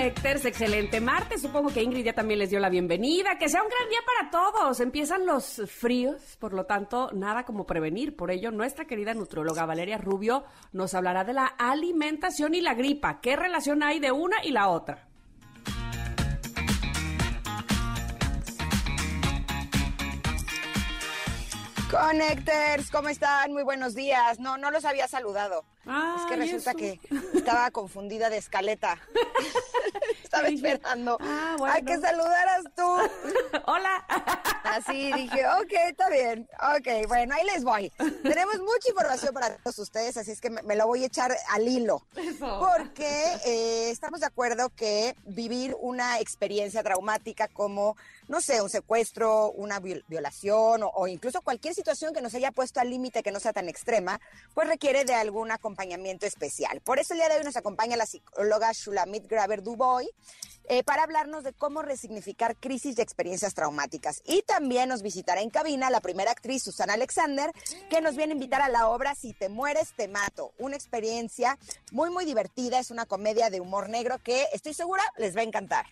Connectors, excelente martes. Supongo que Ingrid ya también les dio la bienvenida. Que sea un gran día para todos. Empiezan los fríos, por lo tanto, nada como prevenir. Por ello, nuestra querida nutróloga Valeria Rubio nos hablará de la alimentación y la gripa. ¿Qué relación hay de una y la otra? Connectors, ¿cómo están? Muy buenos días. No, no los había saludado. Ah, es que ¿y resulta que estaba confundida de escaleta. estaba esperando ah, bueno. a que saludaras tú. Hola. Así dije, ok, está bien. Ok, bueno, ahí les voy. Tenemos mucha información para todos ustedes, así es que me, me lo voy a echar al hilo. Eso. Porque eh, estamos de acuerdo que vivir una experiencia traumática como, no sé, un secuestro, una viol- violación o, o incluso cualquier situación que nos haya puesto al límite que no sea tan extrema, pues requiere de algún acompañamiento especial. Por eso el día de hoy nos acompaña la psicóloga Shulamit Graver Duboy eh, para hablarnos de cómo resignificar crisis y experiencias traumáticas. Y también nos visitará en cabina la primera actriz Susana Alexander, que nos viene a invitar a la obra Si te mueres, te mato. Una experiencia muy, muy divertida. Es una comedia de humor negro que estoy segura les va a encantar.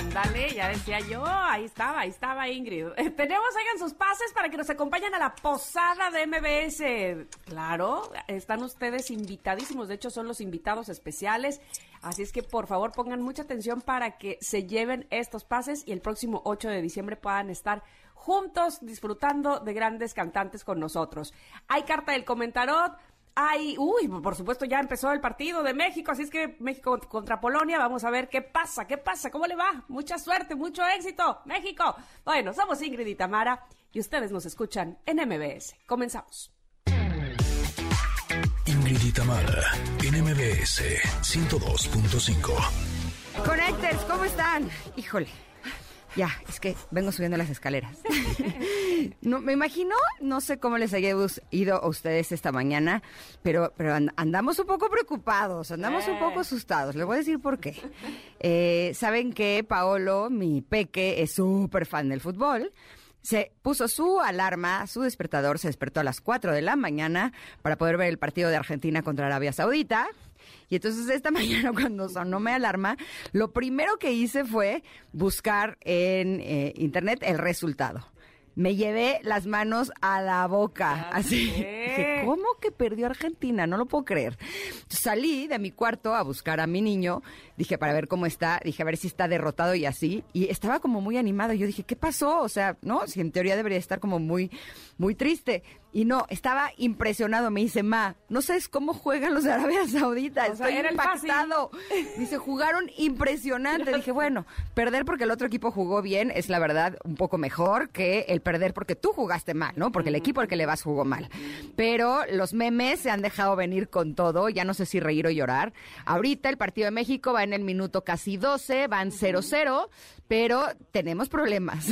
Ándale, ya decía yo, ahí estaba, ahí estaba Ingrid. Eh, tenemos, hagan sus pases para que nos acompañen a la posada de MBS. Claro, están ustedes invitadísimos, de hecho son los invitados especiales, así es que por favor pongan mucha atención para que se lleven estos pases y el próximo 8 de diciembre puedan estar juntos disfrutando de grandes cantantes con nosotros. Hay carta del comentarot. Ay, uy, por supuesto ya empezó el partido de México, así es que México contra Polonia, vamos a ver qué pasa, qué pasa, cómo le va. Mucha suerte, mucho éxito, México. Bueno, somos Ingrid y Tamara y ustedes nos escuchan en MBS. Comenzamos. Ingrid y Tamara, en MBS 102.5. Connectors, ¿cómo están? Híjole. Ya, es que vengo subiendo las escaleras. No, me imagino, no sé cómo les haya ido a ustedes esta mañana, pero, pero and- andamos un poco preocupados, andamos un poco asustados. Les voy a decir por qué. Eh, Saben que Paolo, mi peque, es súper fan del fútbol. Se puso su alarma, su despertador, se despertó a las 4 de la mañana para poder ver el partido de Argentina contra Arabia Saudita. Y entonces esta mañana cuando sonó mi alarma, lo primero que hice fue buscar en eh, internet el resultado. Me llevé las manos a la boca, Ya así. Dije, ¿cómo que perdió Argentina? No lo puedo creer. Salí de mi cuarto a buscar a mi niño, dije para ver cómo está, dije a ver si está derrotado y así, y estaba como muy animado. Yo dije, ¿qué pasó? O sea, no, si en teoría debería estar como muy, muy triste. Y no, estaba impresionado. Me dice, ma, no sabes cómo juegan los de Arabia Saudita. O sea, Estoy fácil. impactado. Dice, jugaron impresionante. Dije, bueno, perder porque el otro equipo jugó bien es la verdad un poco mejor que el perder porque tú jugaste mal, ¿no? Porque el equipo al que le vas jugó mal. Pero los memes se han dejado venir con todo. Ya no sé si reír o llorar. Ahorita el partido de México va en el minuto casi 12, van 0-0, pero tenemos problemas.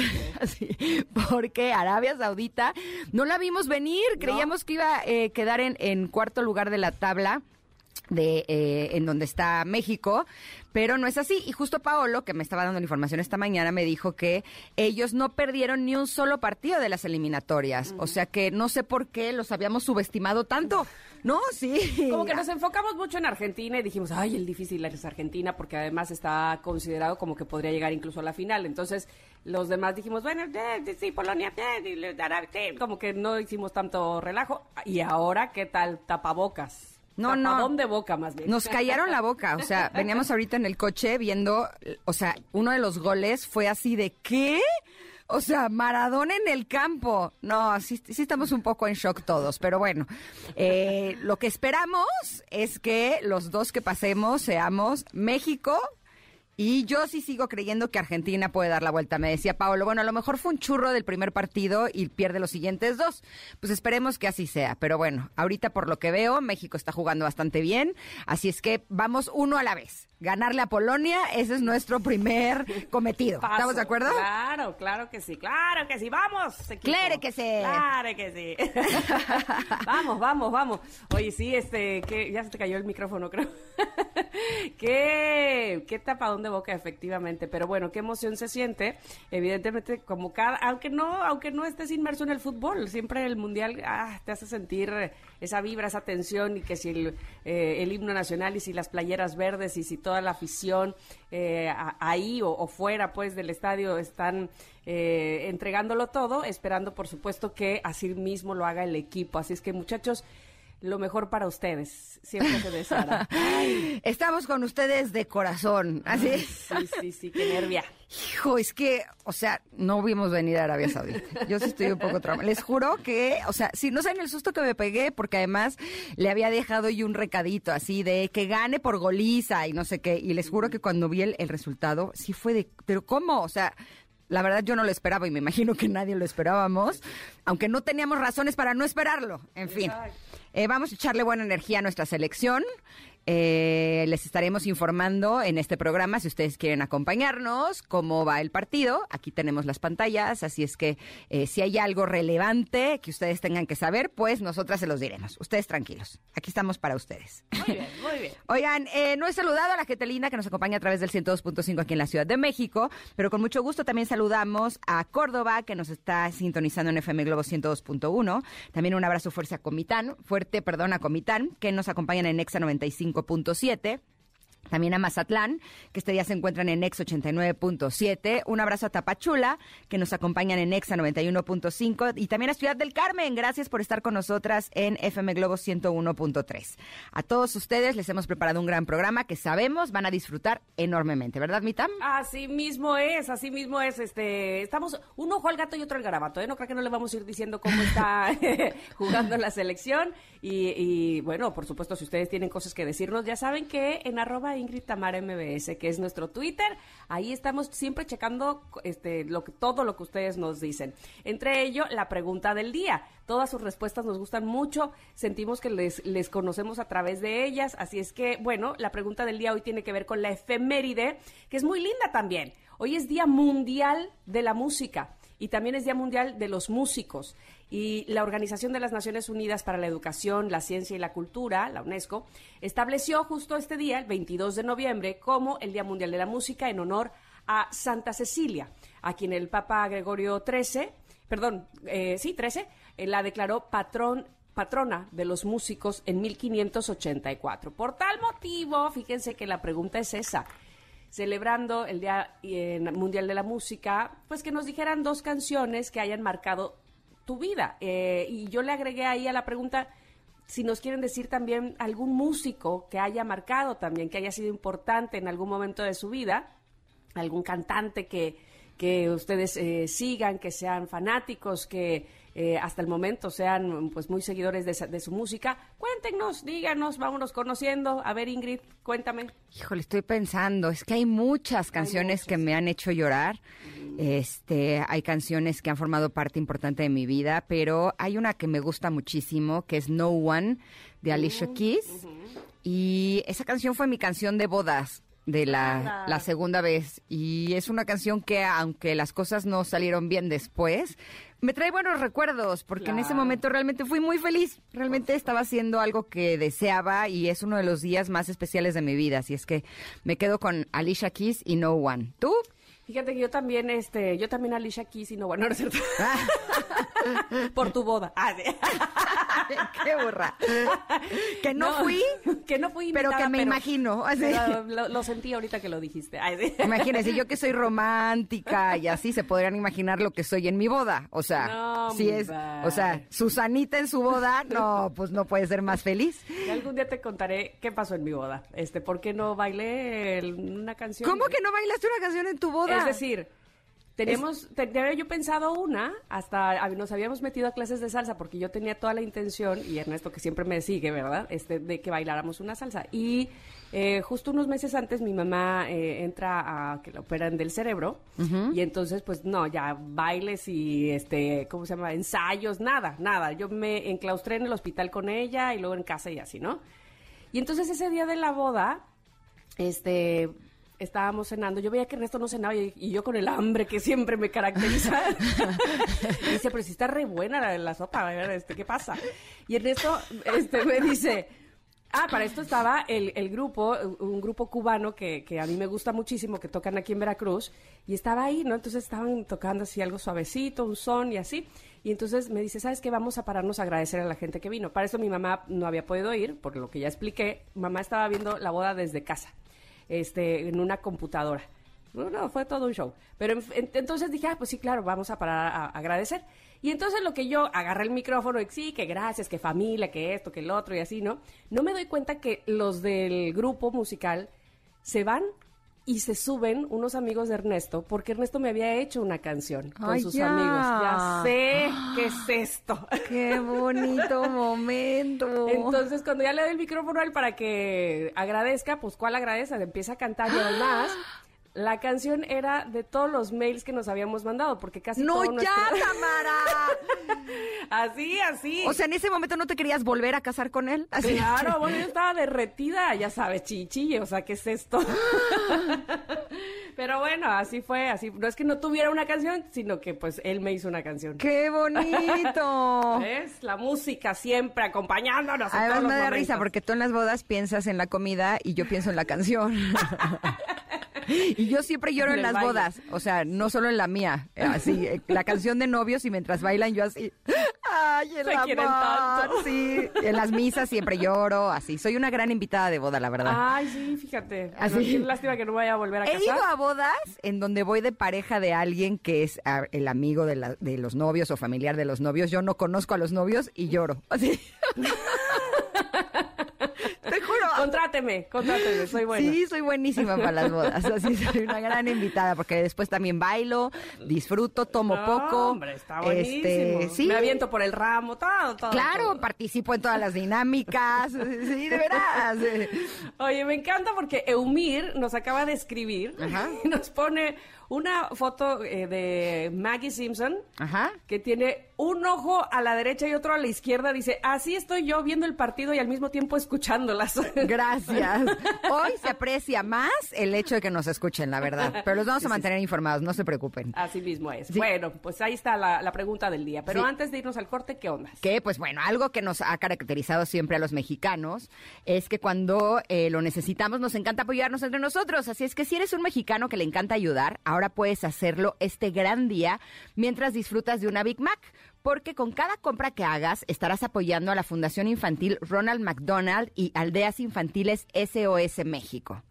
Porque Arabia Saudita no la vimos venir. Creíamos que iba a eh, quedar en, en cuarto lugar de la tabla de eh, en donde está México, pero no es así. Y justo Paolo, que me estaba dando la información esta mañana, me dijo que ellos no perdieron ni un solo partido de las eliminatorias. O sea que no sé por qué los habíamos subestimado tanto. No, sí. Como que nos enfocamos mucho en Argentina y dijimos, ay, el difícil es Argentina, porque además está considerado como que podría llegar incluso a la final. Entonces, los demás dijimos, bueno, eh, sí, Polonia, eh, sí, como que no hicimos tanto relajo. Y ahora, ¿qué tal? Tapabocas. No, no. De boca, más bien. Nos callaron la boca, o sea, veníamos ahorita en el coche viendo, o sea, uno de los goles fue así de ¿qué? O sea, Maradona en el campo. No, sí, sí estamos un poco en shock todos, pero bueno, eh, lo que esperamos es que los dos que pasemos seamos México Y yo sí sigo creyendo que Argentina puede dar la vuelta. Me decía Paolo, bueno, a lo mejor fue un churro del primer partido y pierde los siguientes dos. Pues esperemos que así sea. Pero bueno, ahorita por lo que veo, México está jugando bastante bien. Así es que vamos uno a la vez. Ganarle a Polonia, ese es nuestro primer cometido. Paso. ¿Estamos de acuerdo? Claro, claro que sí, claro que sí. Vamos. equipo. Claro que sí. Claro que sí. vamos, vamos, vamos. Oye, sí, este, que ya se te cayó el micrófono, creo. qué, qué tapadón de boca, efectivamente. Pero bueno, qué emoción se siente. Evidentemente, como cada, aunque no, aunque no estés inmerso en el fútbol, siempre el mundial ah, te hace sentir esa vibra, esa tensión y que si el, eh, el himno nacional y si las playeras verdes y si toda la afición eh, ahí o, o fuera pues del estadio están eh, entregándolo todo, esperando por supuesto que así mismo lo haga el equipo. Así es que muchachos, lo mejor para ustedes, siempre se deseará. Estamos con ustedes de corazón. Así sí, sí, sí, qué nervia. Hijo, es que, o sea, no vimos venir a Arabia Saudita. Yo sí estoy un poco traumada. Les juro que, o sea, si no saben el susto que me pegué, porque además le había dejado yo un recadito así de que gane por goliza y no sé qué. Y les juro que cuando vi el, el resultado, sí fue de, pero ¿cómo? O sea, la verdad yo no lo esperaba y me imagino que nadie lo esperábamos, aunque no teníamos razones para no esperarlo. En fin, eh, vamos a echarle buena energía a nuestra selección. Eh, les estaremos informando en este programa si ustedes quieren acompañarnos, cómo va el partido. Aquí tenemos las pantallas, así es que eh, si hay algo relevante que ustedes tengan que saber, pues nosotras se los diremos. Ustedes tranquilos, aquí estamos para ustedes. Muy bien, muy bien. Oigan, eh, no he saludado a la gente linda que nos acompaña a través del 102.5 aquí en la Ciudad de México, pero con mucho gusto también saludamos a Córdoba, que nos está sintonizando en FM Globo 102.1. También un abrazo fuerte a Comitán, fuerte, perdón, a Comitán, que nos acompañan en Exa 95.7. También a Mazatlán, que este día se encuentran en Ex 89.7. Un abrazo a Tapachula, que nos acompañan en Exa 91.5. Y también a Ciudad del Carmen, gracias por estar con nosotras en FM Globo 101.3. A todos ustedes les hemos preparado un gran programa que sabemos van a disfrutar enormemente, ¿verdad, Mitam? Así mismo es, así mismo es. Este, estamos un ojo al gato y otro al garabato. ¿eh? No creo que no le vamos a ir diciendo cómo está jugando la selección. Y, y, bueno, por supuesto, si ustedes tienen cosas que decirnos, ya saben que en arroba Ingrid Tamara MBS, que es nuestro Twitter, ahí estamos siempre checando este, lo que, todo lo que ustedes nos dicen. Entre ello, la pregunta del día. Todas sus respuestas nos gustan mucho, sentimos que les, les conocemos a través de ellas, así es que, bueno, la pregunta del día hoy tiene que ver con la efeméride, que es muy linda también. Hoy es Día Mundial de la Música y también es Día Mundial de los Músicos. Y la Organización de las Naciones Unidas para la Educación, la Ciencia y la Cultura, la UNESCO, estableció justo este día, el 22 de noviembre, como el Día Mundial de la Música en honor a Santa Cecilia, a quien el Papa Gregorio XIII, perdón, eh, sí, 13, eh, la declaró patrón patrona de los músicos en 1584. Por tal motivo, fíjense que la pregunta es esa celebrando el Día eh, Mundial de la Música, pues que nos dijeran dos canciones que hayan marcado tu vida. Eh, y yo le agregué ahí a la pregunta si nos quieren decir también algún músico que haya marcado también, que haya sido importante en algún momento de su vida, algún cantante que, que ustedes eh, sigan, que sean fanáticos, que eh, hasta el momento sean pues muy seguidores de, su música. Cuéntenos, díganos, vámonos conociendo. A ver, Ingrid, cuéntame. Híjole, estoy pensando, es que hay muchas canciones que me han hecho llorar. Este, hay canciones que han formado parte importante de mi vida, pero hay una que me gusta muchísimo, que es No One de Alicia Keys. Y esa canción fue mi canción de bodas de la, segunda vez. Y es una canción que, aunque las cosas no salieron bien después, me trae buenos recuerdos, porque en ese momento realmente fui muy feliz. Realmente estaba haciendo algo que deseaba y es uno de los días más especiales de mi vida. Así es que me quedo con Alicia Keys y No One. ¿Tú? Fíjate que yo también, este, yo también Alicia Keys y no, bueno, no es cierto. Por tu boda. Ah. ¡Qué burra! Que no, fui, que no fui pero que me imagino. Pero lo, lo sentí ahorita que lo dijiste. Sí. Imagínense, yo que soy romántica y así se podrían imaginar lo que soy en mi boda. O sea, No, si es, o sea, Susanita en su boda, no, pues no puede ser más feliz. Y algún día te contaré qué pasó en mi boda. Este, ¿por qué no bailé el- una canción? ¿Cómo que no bailaste una canción en tu boda? Es decir, Teníamos, tenía yo pensado una, hasta nos habíamos metido a clases de salsa porque yo tenía toda la intención, y Ernesto que siempre me sigue, ¿verdad? Este, de que bailáramos una salsa. Y eh, justo unos meses antes mi mamá eh, entra a que la operan del cerebro, y entonces pues no, ya bailes y este, ¿cómo se llama? Ensayos, nada, nada. Yo me enclaustré en el hospital con ella y luego en casa y así, ¿no? Y entonces ese día de la boda, este, estábamos cenando, yo veía que Ernesto no cenaba y, yo con el hambre que siempre me caracteriza. dice, pero si está re buena la, la sopa, este, ¿qué pasa? Y Ernesto este, me dice, ah, para esto estaba el, el grupo, un grupo cubano que, que, a mí me gusta muchísimo, que tocan aquí en Veracruz, y estaba ahí, ¿no? Entonces estaban tocando así algo suavecito, un son y así. Y entonces me dice, ¿sabes qué? Vamos a pararnos a agradecer a la gente que vino. Para eso mi mamá no había podido ir, por lo que ya expliqué. Mamá estaba viendo la boda desde casa este, en una computadora. No, fue todo un show. Pero entonces dije, ah, pues sí, claro, vamos a parar a, agradecer. Y entonces lo que yo agarré el micrófono y sí, que gracias, que familia, que esto, que el otro y así, ¿no? No me doy cuenta que los del grupo musical se van y se suben unos amigos de Ernesto, porque Ernesto me había hecho una canción con sus amigos. Ya sé qué es esto. Qué bonito momento. Entonces, cuando ya le doy el micrófono a él para que agradezca, pues ¿cuál agradece? Empieza a cantar y además la canción era de todos los mails que nos habíamos mandado, porque casi ¡No, todo ya, Tamara! así, así. O sea, en ese momento no te querías volver a casar con él. Claro, bueno, yo estaba derretida, ya sabes, chichi, o sea, ¿qué es esto? Pero bueno, así fue, así. No es que no tuviera una canción, sino que pues él me hizo una canción. ¡Qué bonito! Es la música siempre acompañándonos. Además me da risa porque tú en las bodas piensas en la comida y yo pienso en la canción. Y yo siempre lloro en, las bodas, o sea, no solo en la mía, así, eh, la canción de novios y mientras bailan yo así, ay, el Se amor, sí, en las misas siempre lloro, así, soy una gran invitada de boda, la verdad. Ay, sí, fíjate, así. lástima que no vaya a volver a casar. He ido a bodas en donde voy de pareja de alguien que es ah, el amigo de, de los novios o familiar de los novios, yo no conozco a los novios y lloro, así. Contráteme, contráteme, soy buena. Sí, soy buenísima para las bodas. Así soy una gran invitada porque después también bailo, disfruto, tomo poco. Hombre, está buenísimo. Este, Me aviento por el ramo, todo, todo. Claro, participo en todas las dinámicas. Sí, de veras. Oye, me encanta porque Eumir nos acaba de escribir y nos pone una foto eh, de Maggie Simpson que tiene un ojo a la derecha y otro a la izquierda. Dice, así estoy yo viendo el partido y al mismo tiempo escuchándolas. Gracias. Hoy se aprecia más el hecho de que nos escuchen, la verdad. Pero los vamos a mantener informados, no se preocupen. Así mismo es. Bueno, pues ahí está la, pregunta del día. Pero antes de irnos al corte, ¿qué onda? Que, pues bueno, algo que nos ha caracterizado siempre a los mexicanos es que cuando eh, lo necesitamos nos encanta apoyarnos entre nosotros. Así es que si eres un mexicano que le encanta ayudar, ahora puedes hacerlo este gran día mientras disfrutas de una Big Mac porque con cada compra que hagas estarás apoyando a la Fundación Infantil Ronald McDonald y Aldeas Infantiles SOS México.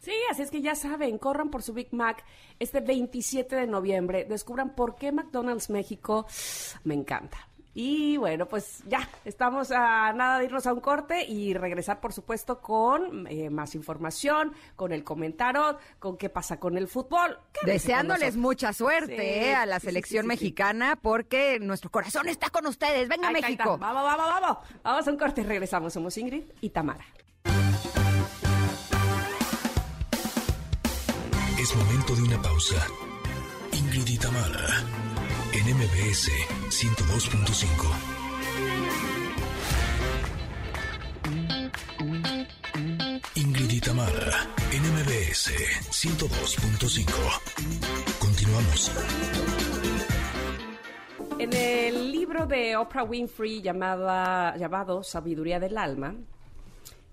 Sí, así es que ya saben, corran por su Big Mac este 27 de noviembre, descubran por qué McDonald's México me encanta. Y bueno, pues ya, estamos a nada de irnos a un corte y regresar, por supuesto, con eh, más información, con el comentario, con qué pasa con el fútbol. Deseándoles mucha suerte eh, a la selección mexicana porque nuestro corazón está con ustedes. Venga, México. Vamos, vamos, vamos. Vamos a un corte y regresamos. Somos Ingrid y Tamara. Es momento de una pausa. Ingrid y Tamara en MBS 102.5. Ingrid y Tamara, en MBS 102.5. Continuamos. En el libro de Oprah Winfrey llamada, llamado Sabiduría del Alma.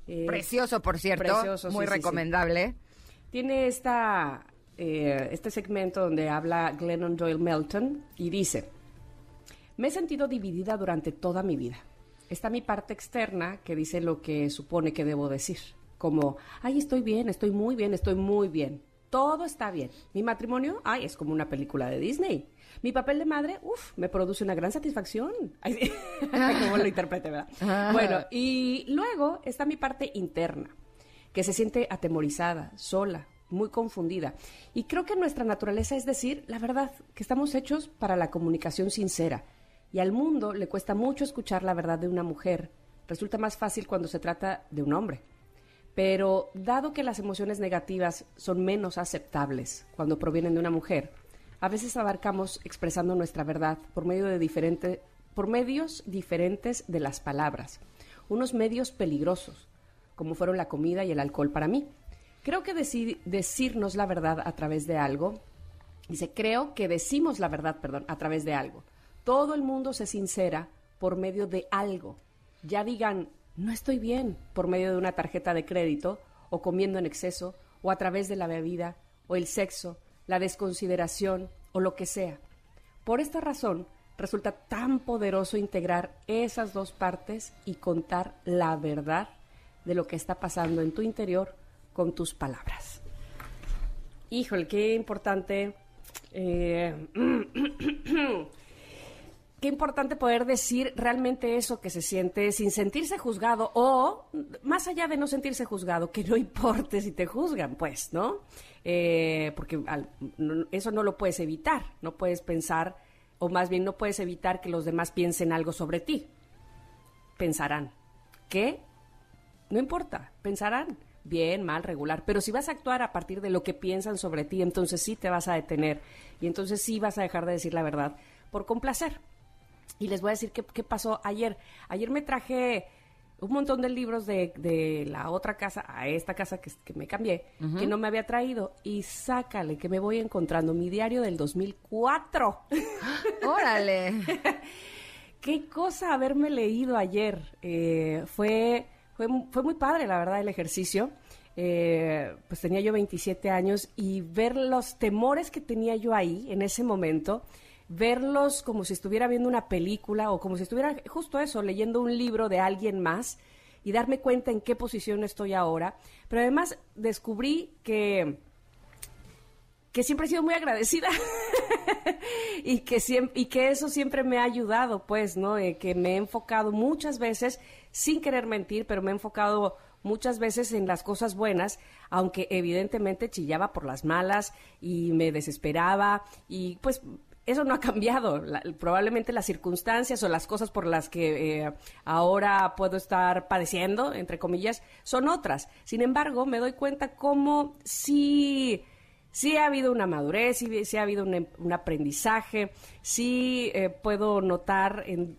Eh, precioso, por cierto. muy recomendable. Tiene esta eh, este segmento donde habla Glennon Doyle Melton y dice, me he sentido dividida durante toda mi vida. Está mi parte externa que dice lo que supone que debo decir, como, ay, estoy bien, estoy muy bien, estoy muy bien. Todo está bien. Mi matrimonio, ay, es como una película de Disney. Mi papel de madre, uff, me produce una gran satisfacción. Ay, como lo interprete, ¿verdad? Bueno, y luego está mi parte interna, que se siente atemorizada, sola, muy confundida. Y creo que nuestra naturaleza es decir la verdad, que estamos hechos para la comunicación sincera. Y al mundo le cuesta mucho escuchar la verdad de una mujer. Resulta más fácil cuando se trata de un hombre. Pero dado que las emociones negativas son menos aceptables cuando provienen de una mujer, a veces abarcamos expresando nuestra verdad por medio de diferente, por medios diferentes de las palabras, unos medios peligrosos, como fueron la comida y el alcohol para mí. Creo que decirnos la verdad a través de algo, dice, creo que decimos la verdad, perdón, a través de algo. Todo el mundo se sincera por medio de algo. Ya digan, no estoy bien por medio de una tarjeta de crédito o comiendo en exceso o a través de la bebida o el sexo, la desconsideración o lo que sea. Por esta razón, resulta tan poderoso integrar esas dos partes y contar la verdad de lo que está pasando en tu interior con tus palabras. Híjole, qué importante. Eh, qué importante poder decir realmente eso que se siente sin sentirse juzgado o, más allá de no sentirse juzgado, que no importe si te juzgan, pues, ¿no? Eh, porque eso no lo puedes evitar, no puedes pensar, o más bien no puedes evitar que los demás piensen algo sobre ti. Pensarán. ¿Qué? No importa, pensarán. Bien, mal, regular. Pero si vas a actuar a partir de lo que piensan sobre ti, entonces sí te vas a detener y entonces sí vas a dejar de decir la verdad por complacer. Y les voy a decir qué, pasó ayer. Ayer me traje un montón de libros de, la otra casa a esta casa que, me cambié, que no me había traído. Y sácale, que me voy encontrando mi diario del 2004. ¡Órale! Qué cosa haberme leído ayer. Eh, fue, fue, fue muy padre, la verdad, el ejercicio. Eh, pues tenía yo 27 años y ver los temores que tenía yo ahí en ese momento verlos como si estuviera viendo una película o como si estuviera justo eso, leyendo un libro de alguien más y darme cuenta en qué posición estoy ahora. Pero además descubrí que, que siempre he sido muy agradecida y, que y que eso siempre me ha ayudado, pues, ¿no? Eh, que me he enfocado muchas veces, sin querer mentir, pero me he enfocado muchas veces en las cosas buenas, aunque evidentemente chillaba por las malas y me desesperaba y pues eso no ha cambiado. probablemente las circunstancias o las cosas por las que eh, ahora puedo estar padeciendo, entre comillas, son otras. Sin embargo, me doy cuenta cómo sí, sí ha habido una madurez, sí, sí ha habido un, aprendizaje, sí eh, puedo notar en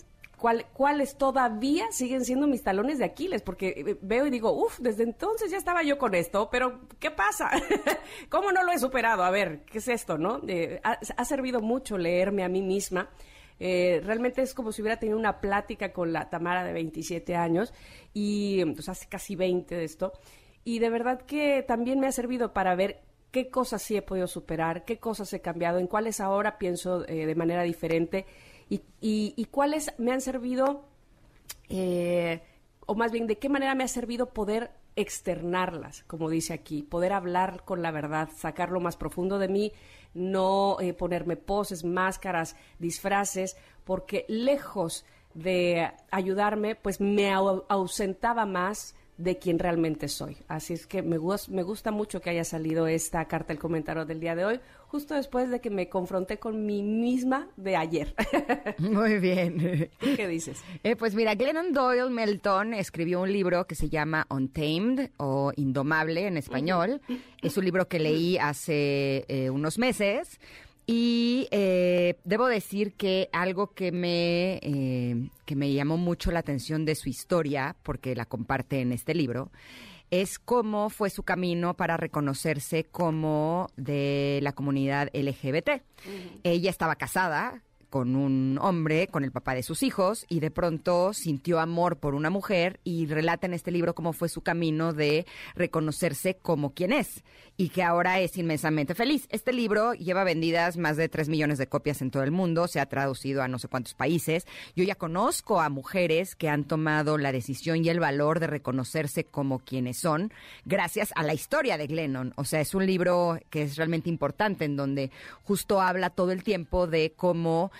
cuáles todavía siguen siendo mis talones de Aquiles, porque eh, veo y digo, uff, desde entonces ya estaba yo con esto, pero ¿qué pasa? ¿Cómo no lo he superado? A ver, ¿qué es esto, no? ha, servido mucho leerme a mí misma. Eh, realmente es como si hubiera tenido una plática con la Tamara de 27 años y pues, hace casi 20 de esto. Y de verdad que también me ha servido para ver qué cosas sí he podido superar, qué cosas he cambiado, en cuáles ahora pienso eh, de manera diferente y, cuáles me han servido, eh, o más bien de qué manera me ha servido poder externarlas, como dice aquí, poder hablar con la verdad, sacar lo más profundo de mí, no eh, ponerme poses, máscaras, disfraces, porque lejos de ayudarme, pues me ausentaba más de quien realmente soy. Así es que me, me gusta mucho que haya salido esta carta, el comentario del día de hoy, justo después de que me confronté con mí misma de ayer. Muy bien. ¿Qué dices? Eh, pues mira, Glennon Doyle Melton escribió un libro que se llama Untamed o Indomable en español. Es un libro que leí hace eh, unos meses. Y eh, debo decir que algo que me, eh, que me llamó mucho la atención de su historia, porque la comparte en este libro, es cómo fue su camino para reconocerse como de la comunidad LGBT. Ella estaba casada con un hombre, con el papá de sus hijos, y de pronto sintió amor por una mujer y relata en este libro cómo fue su camino de reconocerse como quien es y que ahora es inmensamente feliz. Este libro lleva vendidas más de 3 millones de copias en todo el mundo, se ha traducido a no sé cuántos países. Yo ya conozco a mujeres que han tomado la decisión y el valor de reconocerse como quienes son gracias a la historia de Glennon. O sea, es un libro que es realmente importante en donde justo habla todo el tiempo de cómo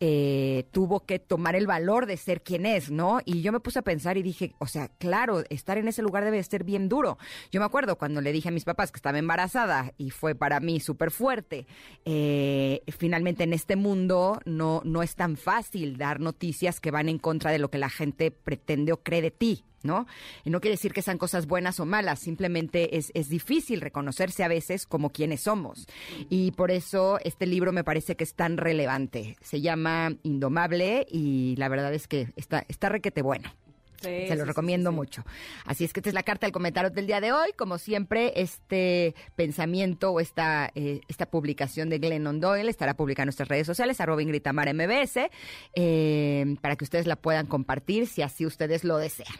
eh, tuvo que tomar el valor de ser quien es, ¿no? Y yo me puse a pensar y dije, o sea, claro, estar en ese lugar debe ser bien duro. Yo me acuerdo cuando le dije a mis papás que estaba embarazada y fue para mí súper fuerte. Eh, finalmente en este mundo no, no es tan fácil dar noticias que van en contra de lo que la gente pretende o cree de ti. ¿no? Y no quiere decir que sean cosas buenas o malas, simplemente es, es difícil reconocerse a veces como quienes somos. Y por eso este libro me parece que es tan relevante. Se llama Indomable y la verdad es que está, está requete bueno. Se lo recomiendo mucho. Así es que esta es la carta del comentario del día de hoy. Como siempre, este pensamiento o esta, eh, esta publicación de Glennon Doyle estará publicada en nuestras redes sociales, arroba Ingritamar MBS, eh, para que ustedes la puedan compartir si así ustedes lo desean.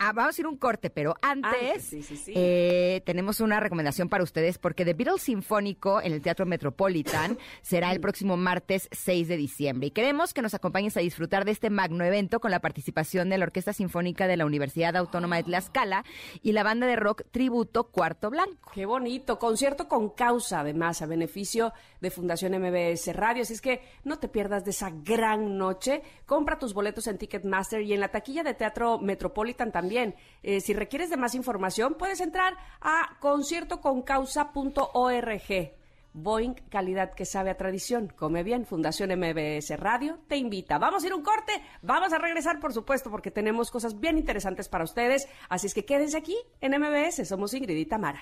Ah, vamos, a ir un corte, pero antes eh, tenemos una recomendación para ustedes porque The Beatles Sinfónico en el Teatro Metropolitan será el próximo martes 6 de diciembre. Y queremos que nos acompañes a disfrutar de este magno evento con la participación de la Orquesta Sinfónica de la Universidad Autónoma de Tlaxcala y la banda de rock Tributo Cuarto Blanco. Qué bonito, concierto con causa además, a beneficio de Fundación MBS Radio. Así es que no te pierdas de esa gran noche. Compra tus boletos en Ticketmaster y en la taquilla de Teatro Metropolitan también también. Eh, si requieres de más información, puedes entrar a conciertoconcausa.org. Boeing, calidad que sabe a tradición. Come bien, Fundación MBS Radio te invita. Vamos a ir un corte, vamos a regresar, por supuesto, porque tenemos cosas bien interesantes para ustedes. Así es que quédense aquí en MBS. Somos Ingrid y Tamara.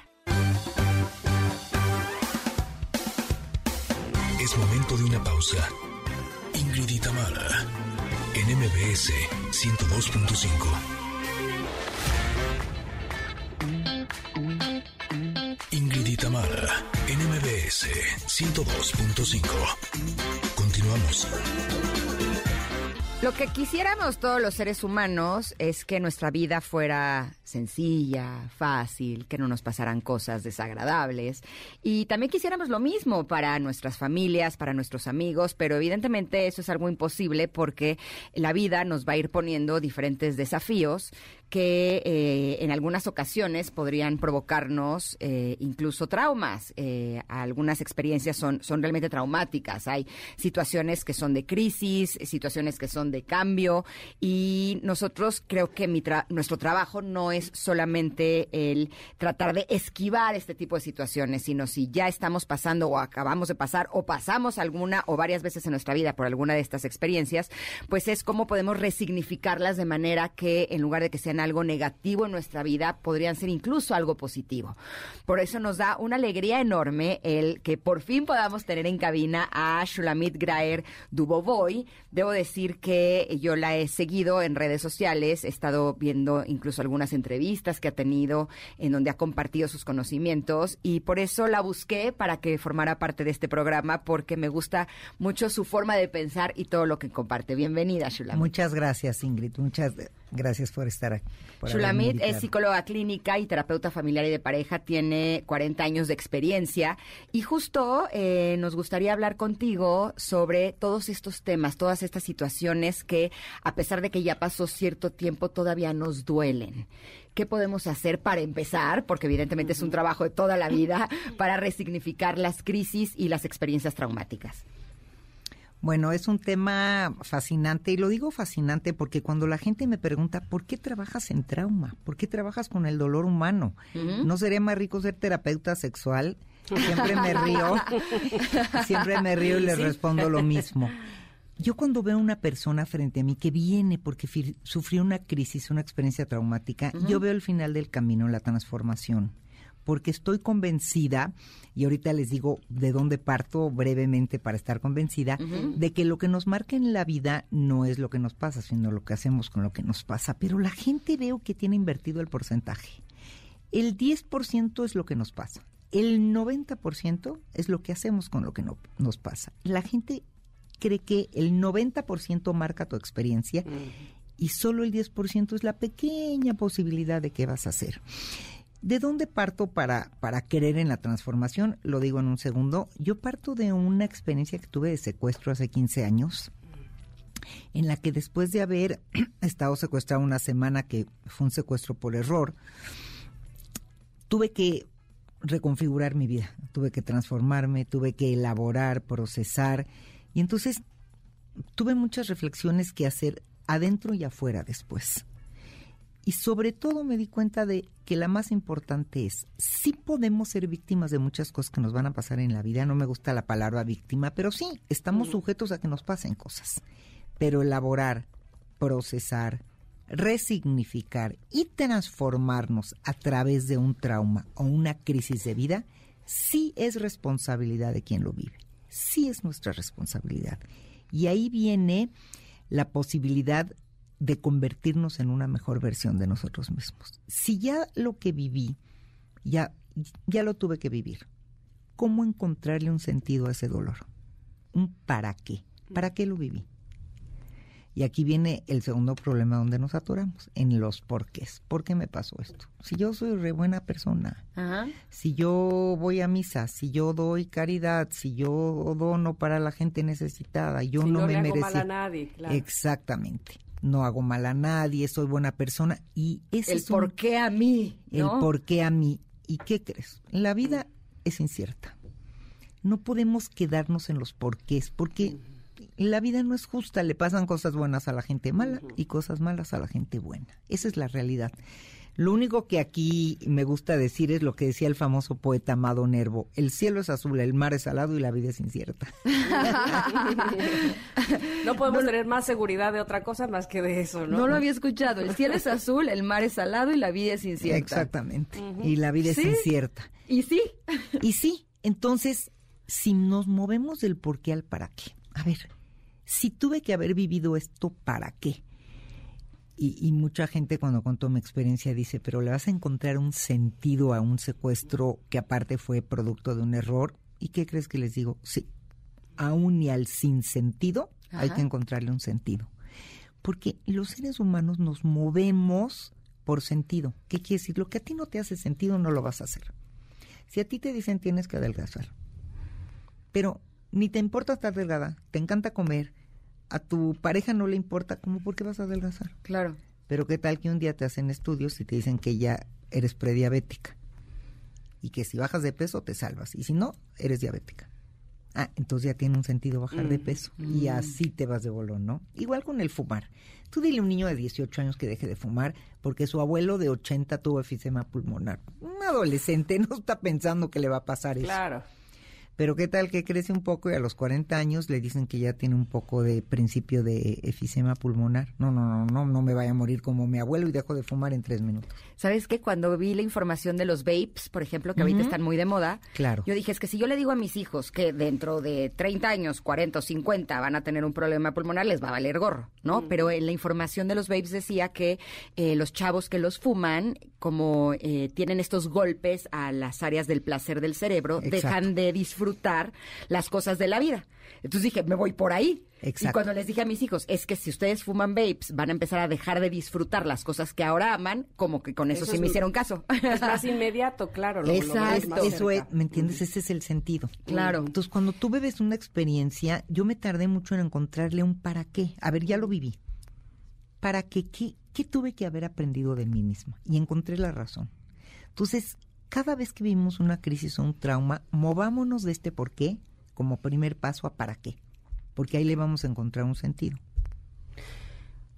Es momento de una pausa. Ingrid y Tamara en MBS 102.5. Ingrid y Tamara, NMBS 102.5. Continuamos. Lo que quisiéramos todos los seres humanos es que nuestra vida fuera sencilla, fácil, que no nos pasaran cosas desagradables. Y también quisiéramos lo mismo para nuestras familias, para nuestros amigos, pero evidentemente eso es algo imposible porque la vida nos va a ir poniendo diferentes desafíos que eh, en algunas ocasiones podrían provocarnos eh, incluso traumas. Eh, algunas experiencias son, son realmente traumáticas. Hay situaciones que son de crisis, situaciones que son de cambio y nosotros creo que nuestro trabajo no es solamente el tratar de esquivar este tipo de situaciones, sino si ya estamos pasando o acabamos de pasar o pasamos alguna o varias veces en nuestra vida por alguna de estas experiencias, pues es cómo podemos resignificarlas de manera que en lugar de que sean algo negativo en nuestra vida, podrían ser incluso algo positivo. Por eso nos da una alegría enorme el que por fin podamos tener en cabina a Shulamit Graer Dubovoy. Debo decir que yo la he seguido en redes sociales, he estado viendo incluso algunas entrevistas que ha tenido en donde ha compartido sus conocimientos y por eso la busqué para que formara parte de este programa porque me gusta mucho su forma de pensar y todo lo que comparte. Bienvenida, Shulamit. Muchas gracias, Ingrid. Muchas Gracias por estar aquí. Shulamit es psicóloga clínica y terapeuta familiar y de pareja, tiene 40 años de experiencia y justo eh, nos gustaría hablar contigo sobre todos estos temas, todas estas situaciones que a pesar de que ya pasó cierto tiempo todavía nos duelen. ¿Qué podemos hacer para empezar? Porque evidentemente es un trabajo de toda la vida para resignificar las crisis y las experiencias traumáticas. Bueno, es un tema fascinante y lo digo fascinante porque cuando la gente me pregunta, ¿por qué trabajas en trauma? ¿Por qué trabajas con el dolor humano? ¿No sería más rico ser terapeuta sexual? Siempre me río, siempre me río y le respondo lo mismo. Yo cuando veo a una persona frente a mí que viene porque sufrió una crisis, una experiencia traumática, yo veo el final del camino, la transformación porque estoy convencida, y ahorita les digo de dónde parto brevemente para estar convencida, de que lo que nos marca en la vida no es lo que nos pasa, sino lo que hacemos con lo que nos pasa. Pero la gente veo que tiene invertido el porcentaje. El 10% es lo que nos pasa. El 90% es lo que hacemos con lo que no, nos pasa. La gente cree que el 90% marca tu experiencia y solo el 10% es la pequeña posibilidad de qué vas a hacer. ¿De dónde parto para, para creer en la transformación? Lo digo en un segundo. Yo parto de una experiencia que tuve de secuestro hace 15 años, en la que después de haber estado secuestrado una semana, que fue un secuestro por error, tuve que reconfigurar mi vida, tuve que transformarme, tuve que elaborar, procesar Y entonces tuve muchas reflexiones que hacer adentro y afuera después. Y sobre todo me di cuenta de que la más importante es, sí podemos ser víctimas de muchas cosas que nos van a pasar en la vida, no me gusta la palabra víctima, pero sí, estamos sujetos a que nos pasen cosas. Pero elaborar, procesar, resignificar y transformarnos a través de un trauma o una crisis de vida, sí es responsabilidad de quien lo vive, sí es nuestra responsabilidad. Y ahí viene la posibilidad de convertirnos en una mejor versión de nosotros mismos. Si ya lo que viví, ya, ya lo tuve que vivir, ¿cómo encontrarle un sentido a ese dolor? ¿Un para qué? ¿Para qué lo viví? Y aquí viene el segundo problema donde nos atoramos, en los porqués. ¿Por qué me pasó esto? Si yo soy re buena persona, si yo voy a misa, si yo doy caridad, si yo dono para la gente necesitada, yo no, no me a nadie, Exactamente no hago mal a nadie, soy buena persona y ese el es por qué a mí, el por qué a mí. ¿Y qué crees? La vida es incierta. No podemos quedarnos en los porqués, porque la vida no es justa, le pasan cosas buenas a la gente mala y cosas malas a la gente buena. Esa es la realidad. Lo único que aquí me gusta decir es lo que decía el famoso poeta Amado Nervo. El cielo es azul, el mar es salado y la vida es incierta. no podemos tener más seguridad de otra cosa más que de eso, ¿no? No lo había escuchado. El cielo es azul, el mar es salado y la vida es incierta. Exactamente. Y la vida es incierta. Y sí. y sí. Entonces, si nos movemos del por qué al para qué. A ver, si tuve que haber vivido esto, ¿para qué? Y, mucha gente cuando contó mi experiencia dice, pero le vas a encontrar un sentido a un secuestro que aparte fue producto de un error. ¿Y qué crees que les digo? Sí, aún y al sinsentido hay que encontrarle un sentido. Porque los seres humanos nos movemos por sentido. ¿Qué quiere decir? Lo que a ti no te hace sentido no lo vas a hacer. Si a ti te dicen tienes que adelgazar, pero ni te importa estar delgada, te encanta comer, a tu pareja no le importa, ¿cómo por qué vas a adelgazar? Claro. Pero qué tal que un día te hacen estudios y te dicen que ya eres prediabética y que si bajas de peso te salvas y si no, eres diabética. Ah, entonces ya tiene un sentido bajar de mm, peso y mm. así te vas de bolón, ¿no? Igual con el fumar. Tú dile a un niño de 18 años que deje de fumar porque su abuelo de 80 tuvo efisema pulmonar. Un adolescente no está pensando que le va a pasar eso. Claro. Pero qué tal que crece un poco y a los 40 años le dicen que ya tiene un poco de principio de efisema pulmonar. No, no, no, no, no me vaya a morir como mi abuelo y dejo de fumar en tres minutos. ¿Sabes qué? Cuando vi la información de los vapes, por ejemplo, que ahorita están muy de moda, claro. yo dije, es que si yo le digo a mis hijos que dentro de 30 años, 40 o 50 van a tener un problema pulmonar, les va a valer gorro, ¿no? Pero en la información de los vapes decía que eh, los chavos que los fuman, como eh, tienen estos golpes a las áreas del placer del cerebro, dejan de disfrutar las cosas de la vida. Entonces dije, me voy por ahí. Y cuando les dije a mis hijos, es que si ustedes fuman vapes, van a empezar a dejar de disfrutar las cosas que ahora aman, como que con eso, sí me hicieron caso. Es más inmediato, claro. Exacto. eso es, ¿me entiendes? Ese es el sentido. Claro. Entonces, cuando tú bebes una experiencia, yo me tardé mucho en encontrarle un para qué. A ver, ya lo viví. ¿Para qué? ¿Qué, qué tuve que haber aprendido de mí misma? Y encontré la razón. Entonces, cada vez que vivimos una crisis o un trauma, movámonos de este por qué como primer paso a para qué, porque ahí le vamos a encontrar un sentido.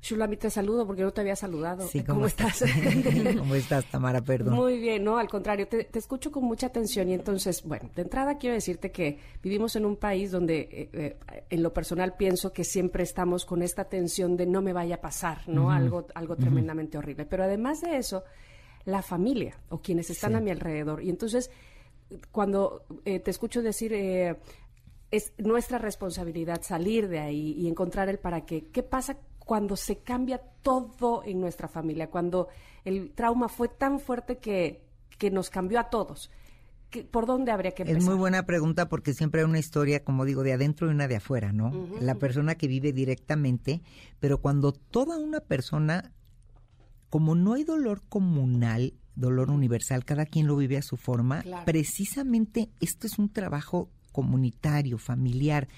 Shulami, te saludo porque no te había saludado. ¿cómo, estás? ¿Cómo estás, Tamara? Perdón. Muy bien, no, al contrario, te, escucho con mucha atención y entonces, bueno, de entrada quiero decirte que vivimos en un país donde eh, eh, en lo personal pienso que siempre estamos con esta tensión de no me vaya a pasar, ¿no? Algo, algo tremendamente horrible. Pero además de eso, la familia o quienes están a mi alrededor. Y entonces, cuando eh, te escucho decir, eh, es nuestra responsabilidad salir de ahí y encontrar el para qué. ¿Qué pasa cuando se cambia todo en nuestra familia? Cuando el trauma fue tan fuerte que, que nos cambió a todos. ¿Por dónde habría que empezar? Es muy buena pregunta porque siempre hay una historia, como digo, de adentro y una de afuera, ¿no? La persona que vive directamente, pero cuando toda una persona como no hay dolor comunal, dolor universal, cada quien lo vive a su forma, precisamente esto es un trabajo comunitario, familiar.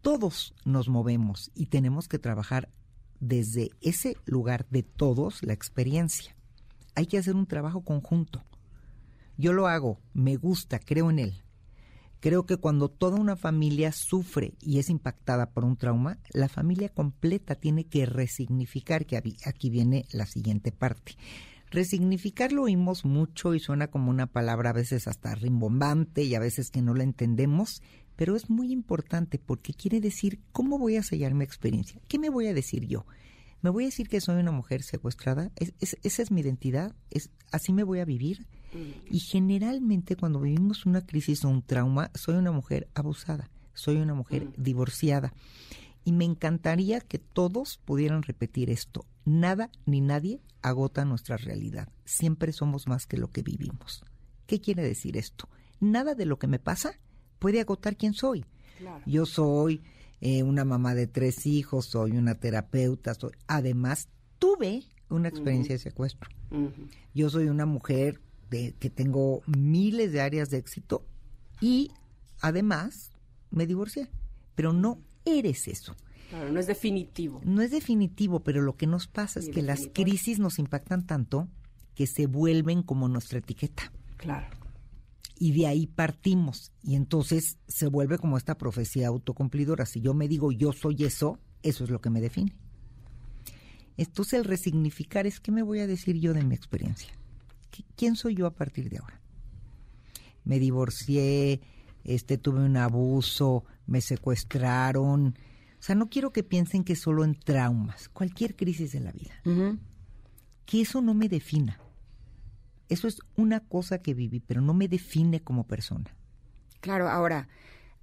Todos nos movemos y tenemos que trabajar desde ese lugar de todos la experiencia. Hay que hacer un trabajo conjunto. Yo lo hago, me gusta, creo en él. Creo que cuando toda una familia sufre y es impactada por un trauma, la familia completa tiene que resignificar, que aquí viene la siguiente parte. Resignificar lo oímos mucho y suena como una palabra a veces hasta rimbombante y a veces que no la entendemos, pero es muy importante porque quiere decir cómo voy a sellar mi experiencia. ¿Qué me voy a decir yo? ¿Me voy a decir que soy una mujer secuestrada? esa es mi identidad? ¿Es, ¿Así me voy a vivir? Y generalmente cuando vivimos una crisis o un trauma, soy una mujer abusada, soy una mujer divorciada. Y me encantaría que todos pudieran repetir esto. Nada ni nadie agota nuestra realidad. Siempre somos más que lo que vivimos. ¿Qué quiere decir esto? Nada de lo que me pasa puede agotar quién soy. Yo soy eh, una mamá de tres hijos, soy una terapeuta, soy... además tuve una experiencia de secuestro. Yo soy una mujer que tengo miles de áreas de éxito y además me divorcié. Pero no eres eso. Claro, no es definitivo. No es definitivo, pero lo que nos pasa es que las crisis nos impactan tanto que se vuelven como nuestra etiqueta. Claro. Y de ahí partimos. Y entonces se vuelve como esta profecía autocumplidora. Si yo me digo yo soy eso, eso es lo que me define. Entonces el resignificar es qué me voy a decir yo de mi experiencia. ¿quién soy yo a partir de ahora? Me divorcié, este, tuve un abuso, me secuestraron. O sea, no quiero que piensen que solo en traumas, cualquier crisis de la vida. Que eso no me defina. Eso es una cosa que viví, pero no me define como persona. Claro, ahora,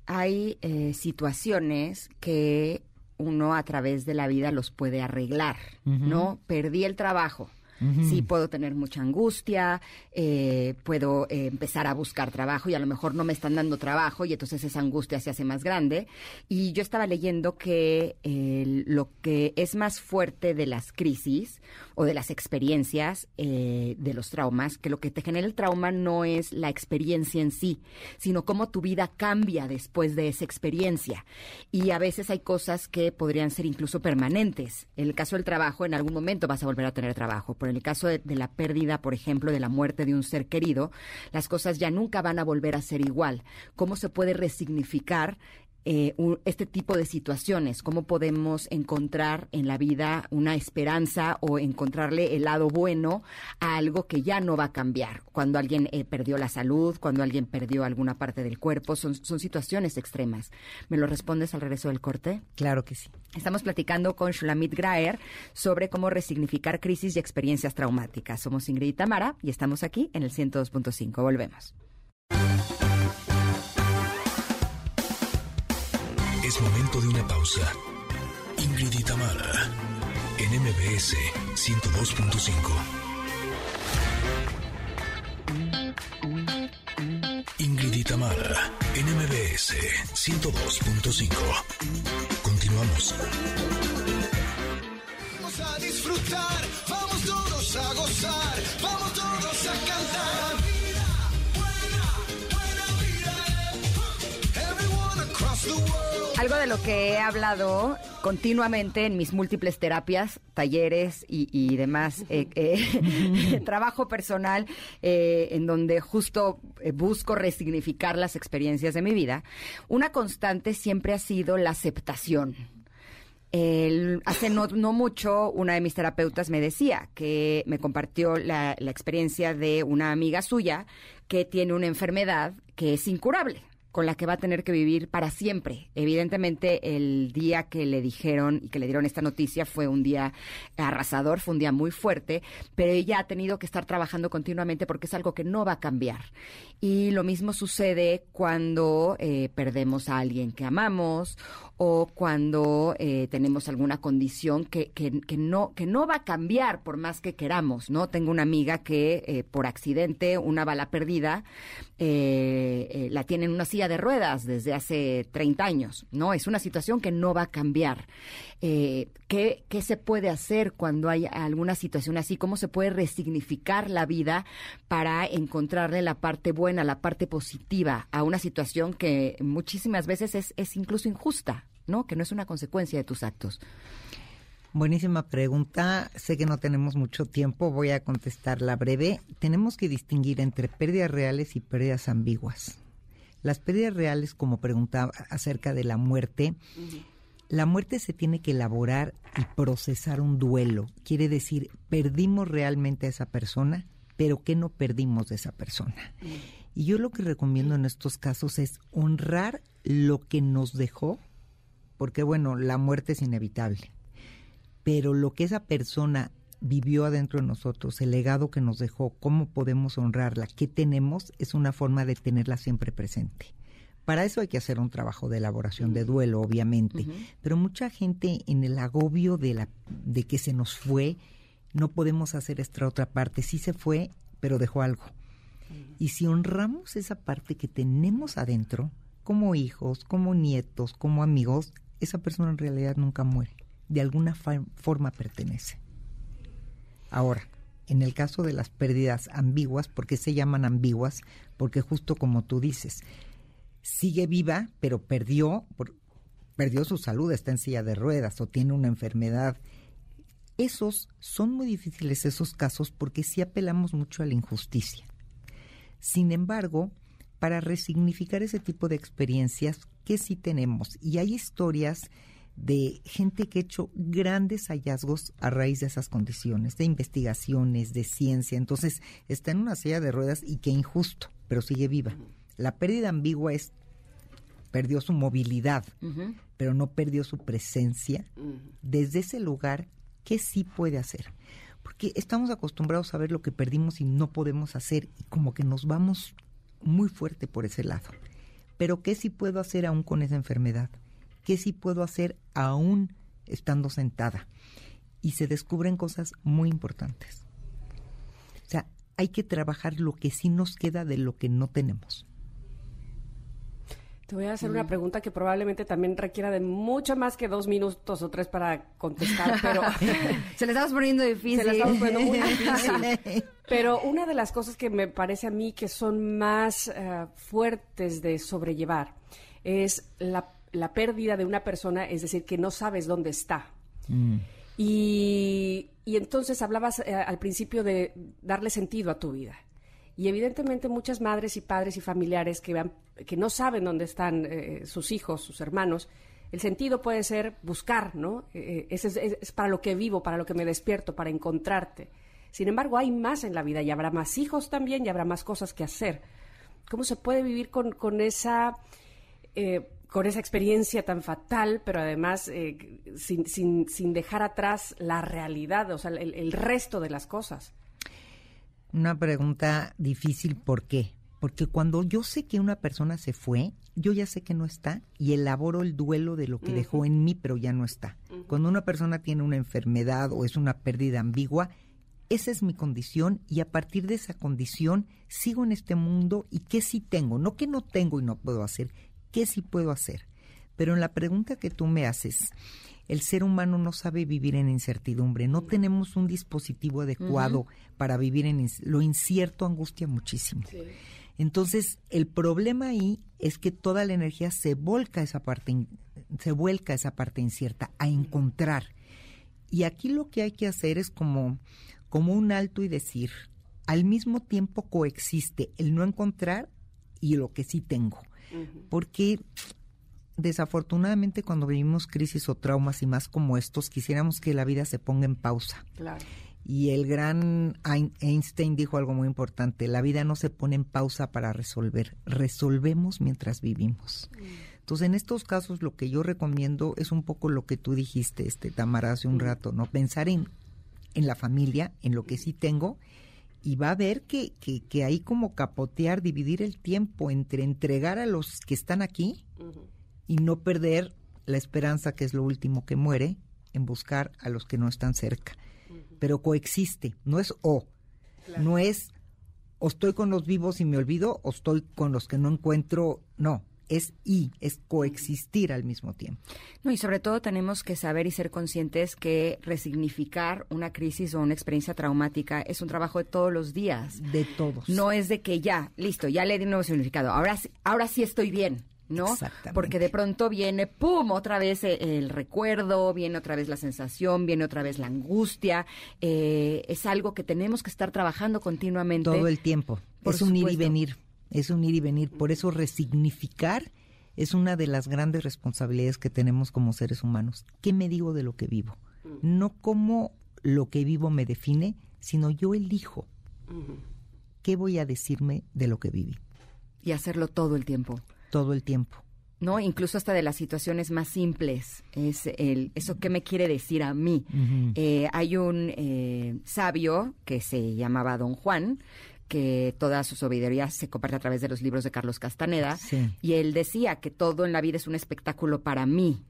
hay eh, situaciones que uno a través de la vida los puede arreglar, ¿no? Perdí el trabajo Sí, puedo tener mucha angustia, eh, puedo eh, empezar a buscar trabajo y a lo mejor no me están dando trabajo y entonces esa angustia se hace más grande. Y yo estaba leyendo que lo que es más fuerte de las crisis o de las experiencias, eh, de los traumas, que lo que te genera el trauma no es la experiencia en sí, sino cómo tu vida cambia después de esa experiencia. Y a veces hay cosas que podrían ser incluso permanentes. En el caso del trabajo, en algún momento vas a volver a tener trabajo. En el caso de, la pérdida, por ejemplo, de la muerte de un ser querido, las cosas ya nunca van a volver a ser igual. ¿Cómo se puede resignificar eh, este tipo de situaciones, cómo podemos encontrar en la vida una esperanza o encontrarle el lado bueno a algo que ya no va a cambiar. Cuando alguien eh, perdió la salud, cuando alguien perdió alguna parte del cuerpo, son, son situaciones extremas. ¿Me lo respondes al regreso del corte? Claro que sí. Estamos platicando con Shulamit Graer sobre cómo resignificar crisis y experiencias traumáticas. Somos Ingrid y Tamara y estamos aquí en el 102.5. Volvemos. Es momento de una pausa. Ingrid y Tamara, en MBS 102.5. Ingrid y Tamara, en MBS 102.5. Continuamos. Vamos a disfrutar, vamos todos a gozar, vamos todos a cantar. Across the world. Algo de lo que he hablado continuamente en mis múltiples terapias, talleres y, demás, eh, eh, trabajo personal, eh, en donde justo busco resignificar las experiencias de mi vida, una constante siempre ha sido la aceptación. hace no, mucho, una de mis terapeutas me decía que me compartió la experiencia de una amiga suya que tiene una enfermedad que es incurable con la que va a tener que vivir para siempre. Evidentemente, el día que le dijeron y que le dieron esta noticia fue un día arrasador, fue un día muy fuerte, pero ella ha tenido que estar trabajando continuamente porque es algo que no va a cambiar. Y lo mismo sucede cuando eh, perdemos a alguien que amamos o cuando eh, tenemos alguna condición que, que, no, que no va a cambiar por más que queramos, ¿no? Tengo una amiga que eh, por accidente, una bala perdida, eh, la tiene en una silla de ruedas desde hace 30 años, ¿no? Es una situación que no va a cambiar. ¿qué, ¿Qué se puede hacer cuando hay alguna situación así? ¿Cómo se puede resignificar la vida para encontrarle la parte buena, la parte positiva a una situación que muchísimas veces es, es incluso injusta? ¿No? Que no es una consecuencia de tus actos. Buenísima pregunta. Sé que no tenemos mucho tiempo, voy a contestarla breve. Tenemos que distinguir entre pérdidas reales y pérdidas ambiguas. Las pérdidas reales, como preguntaba acerca de la muerte, la muerte se tiene que elaborar y procesar un duelo. Quiere decir, perdimos realmente a esa persona, pero ¿qué no perdimos de esa persona? Y yo lo que recomiendo en estos casos es honrar lo que nos dejó, porque bueno, la muerte es inevitable, pero lo que esa persona vivió adentro de nosotros, el legado que nos dejó, cómo podemos honrarla, qué tenemos, es una forma de tenerla siempre presente. Para eso hay que hacer un trabajo de elaboración de duelo, obviamente, pero mucha gente en el agobio de, la, de que se nos fue, no podemos hacer esta otra parte. Sí se fue, pero dejó algo. Y si honramos esa parte que tenemos adentro, como hijos, como nietos, como amigos, esa persona en realidad nunca muere. De alguna forma pertenece. Ahora, en el caso de las pérdidas ambiguas, ¿por qué se llaman ambiguas? Porque justo como tú dices, sigue viva, pero perdió, por- perdió su salud, está en silla de ruedas o tiene una enfermedad. Esos son muy difíciles esos casos porque sí apelamos mucho a la injusticia. Sin embargo, para resignificar ese tipo de experiencias, que sí tenemos? Y hay historias de gente que ha hecho grandes hallazgos a raíz de esas condiciones, de investigaciones, de ciencia. Entonces, está en una silla de ruedas y qué injusto, pero sigue viva. La pérdida ambigua es, perdió su movilidad, pero no perdió su presencia. Desde ese lugar, ¿qué sí puede hacer? Porque estamos acostumbrados a ver lo que perdimos y no podemos hacer y como que nos vamos muy fuerte por ese lado. Pero ¿qué sí puedo hacer aún con esa enfermedad? ¿Qué sí puedo hacer aún estando sentada? Y se descubren cosas muy importantes. O sea, hay que trabajar lo que sí nos queda de lo que no tenemos. Te voy a hacer una pregunta que probablemente también requiera de mucho más que dos minutos o tres para contestar, pero Se le estamos poniendo difícil. se la estamos poniendo muy difícil. Pero una de las cosas que me parece a mí que son más eh, fuertes de sobrellevar es la, la pérdida de una persona, es decir, que no sabes dónde está. Y, y entonces hablabas eh, al principio de darle sentido a tu vida. Y evidentemente muchas madres y padres y familiares que, vean- que no saben dónde están eh, sus hijos, sus hermanos, el sentido puede ser buscar, ¿no? Eh, ese es, para lo que vivo, para lo que me despierto, para encontrarte. Sin embargo, hay más en la vida y habrá más hijos también y habrá más cosas que hacer. ¿Cómo se puede vivir con, con esa... eh, con esa experiencia tan fatal, pero además eh, sin, sin, sin dejar atrás la realidad, o sea, el, el resto de las cosas. Una pregunta difícil, ¿por qué? Porque cuando yo sé que una persona se fue, yo ya sé que no está y elaboro el duelo de lo que dejó en mí, pero ya no está. Cuando una persona tiene una enfermedad o es una pérdida ambigua, esa es mi condición y a partir de esa condición sigo en este mundo y qué sí tengo, no que no tengo y no puedo hacer, qué sí puedo hacer. Pero en la pregunta que tú me haces, el ser humano no sabe vivir en incertidumbre, no tenemos un dispositivo adecuado para vivir en lo incierto angustia muchísimo. Entonces, el problema ahí es que toda la energía se volca esa parte se vuelca esa parte incierta a encontrar. Y aquí lo que hay que hacer es como como un alto y decir, al mismo tiempo coexiste el no encontrar y lo que sí tengo. Porque desafortunadamente cuando vivimos crisis o traumas y más como estos, quisiéramos que la vida se ponga en pausa. Claro. Y el gran Ein- Einstein dijo algo muy importante, la vida no se pone en pausa para resolver, resolvemos mientras vivimos. Entonces, en estos casos lo que yo recomiendo es un poco lo que tú dijiste, este Tamara, hace un rato, ¿no? Pensar en, en la familia, en lo que sí tengo, y va a ver que, que, que hay como capotear, dividir el tiempo entre entregar a los que están aquí y no perder la esperanza, que es lo último que muere, en buscar a los que no están cerca. Pero coexiste, no es o, no es o estoy con los vivos y me olvido, o estoy con los que no encuentro, no, es y, es coexistir al mismo tiempo. No, y sobre todo tenemos que saber y ser conscientes que resignificar una crisis o una experiencia traumática es un trabajo de todos los días. De todos. No es de que ya, listo, ya le di un nuevo significado. Ahora, sí- ahora sí estoy bien, ¿no? Exactamente. Porque de pronto viene, ¡pum!, otra vez eh, el recuerdo, viene otra vez la sensación, viene otra vez la angustia. Eh, es algo que tenemos que estar trabajando continuamente. todo el tiempo. Por es un ir y supuesto. venir. es un ir y venir. Por eso resignificar es una de las grandes responsabilidades que tenemos como seres humanos. ¿Qué me digo de lo que vivo? No cómo lo que vivo me define, sino yo elijo. ¿Qué voy a decirme de lo que viví? Y hacerlo todo el tiempo. Todo el tiempo. ¿no? Incluso hasta de las situaciones más simples. Es el, eso qué me quiere decir a mí. Eh, hay un eh, sabio que se llamaba Don Juan, que toda su sabiduría se comparte a través de los libros de Carlos Castaneda, Sí. y él decía que todo en la vida es un espectáculo para mí.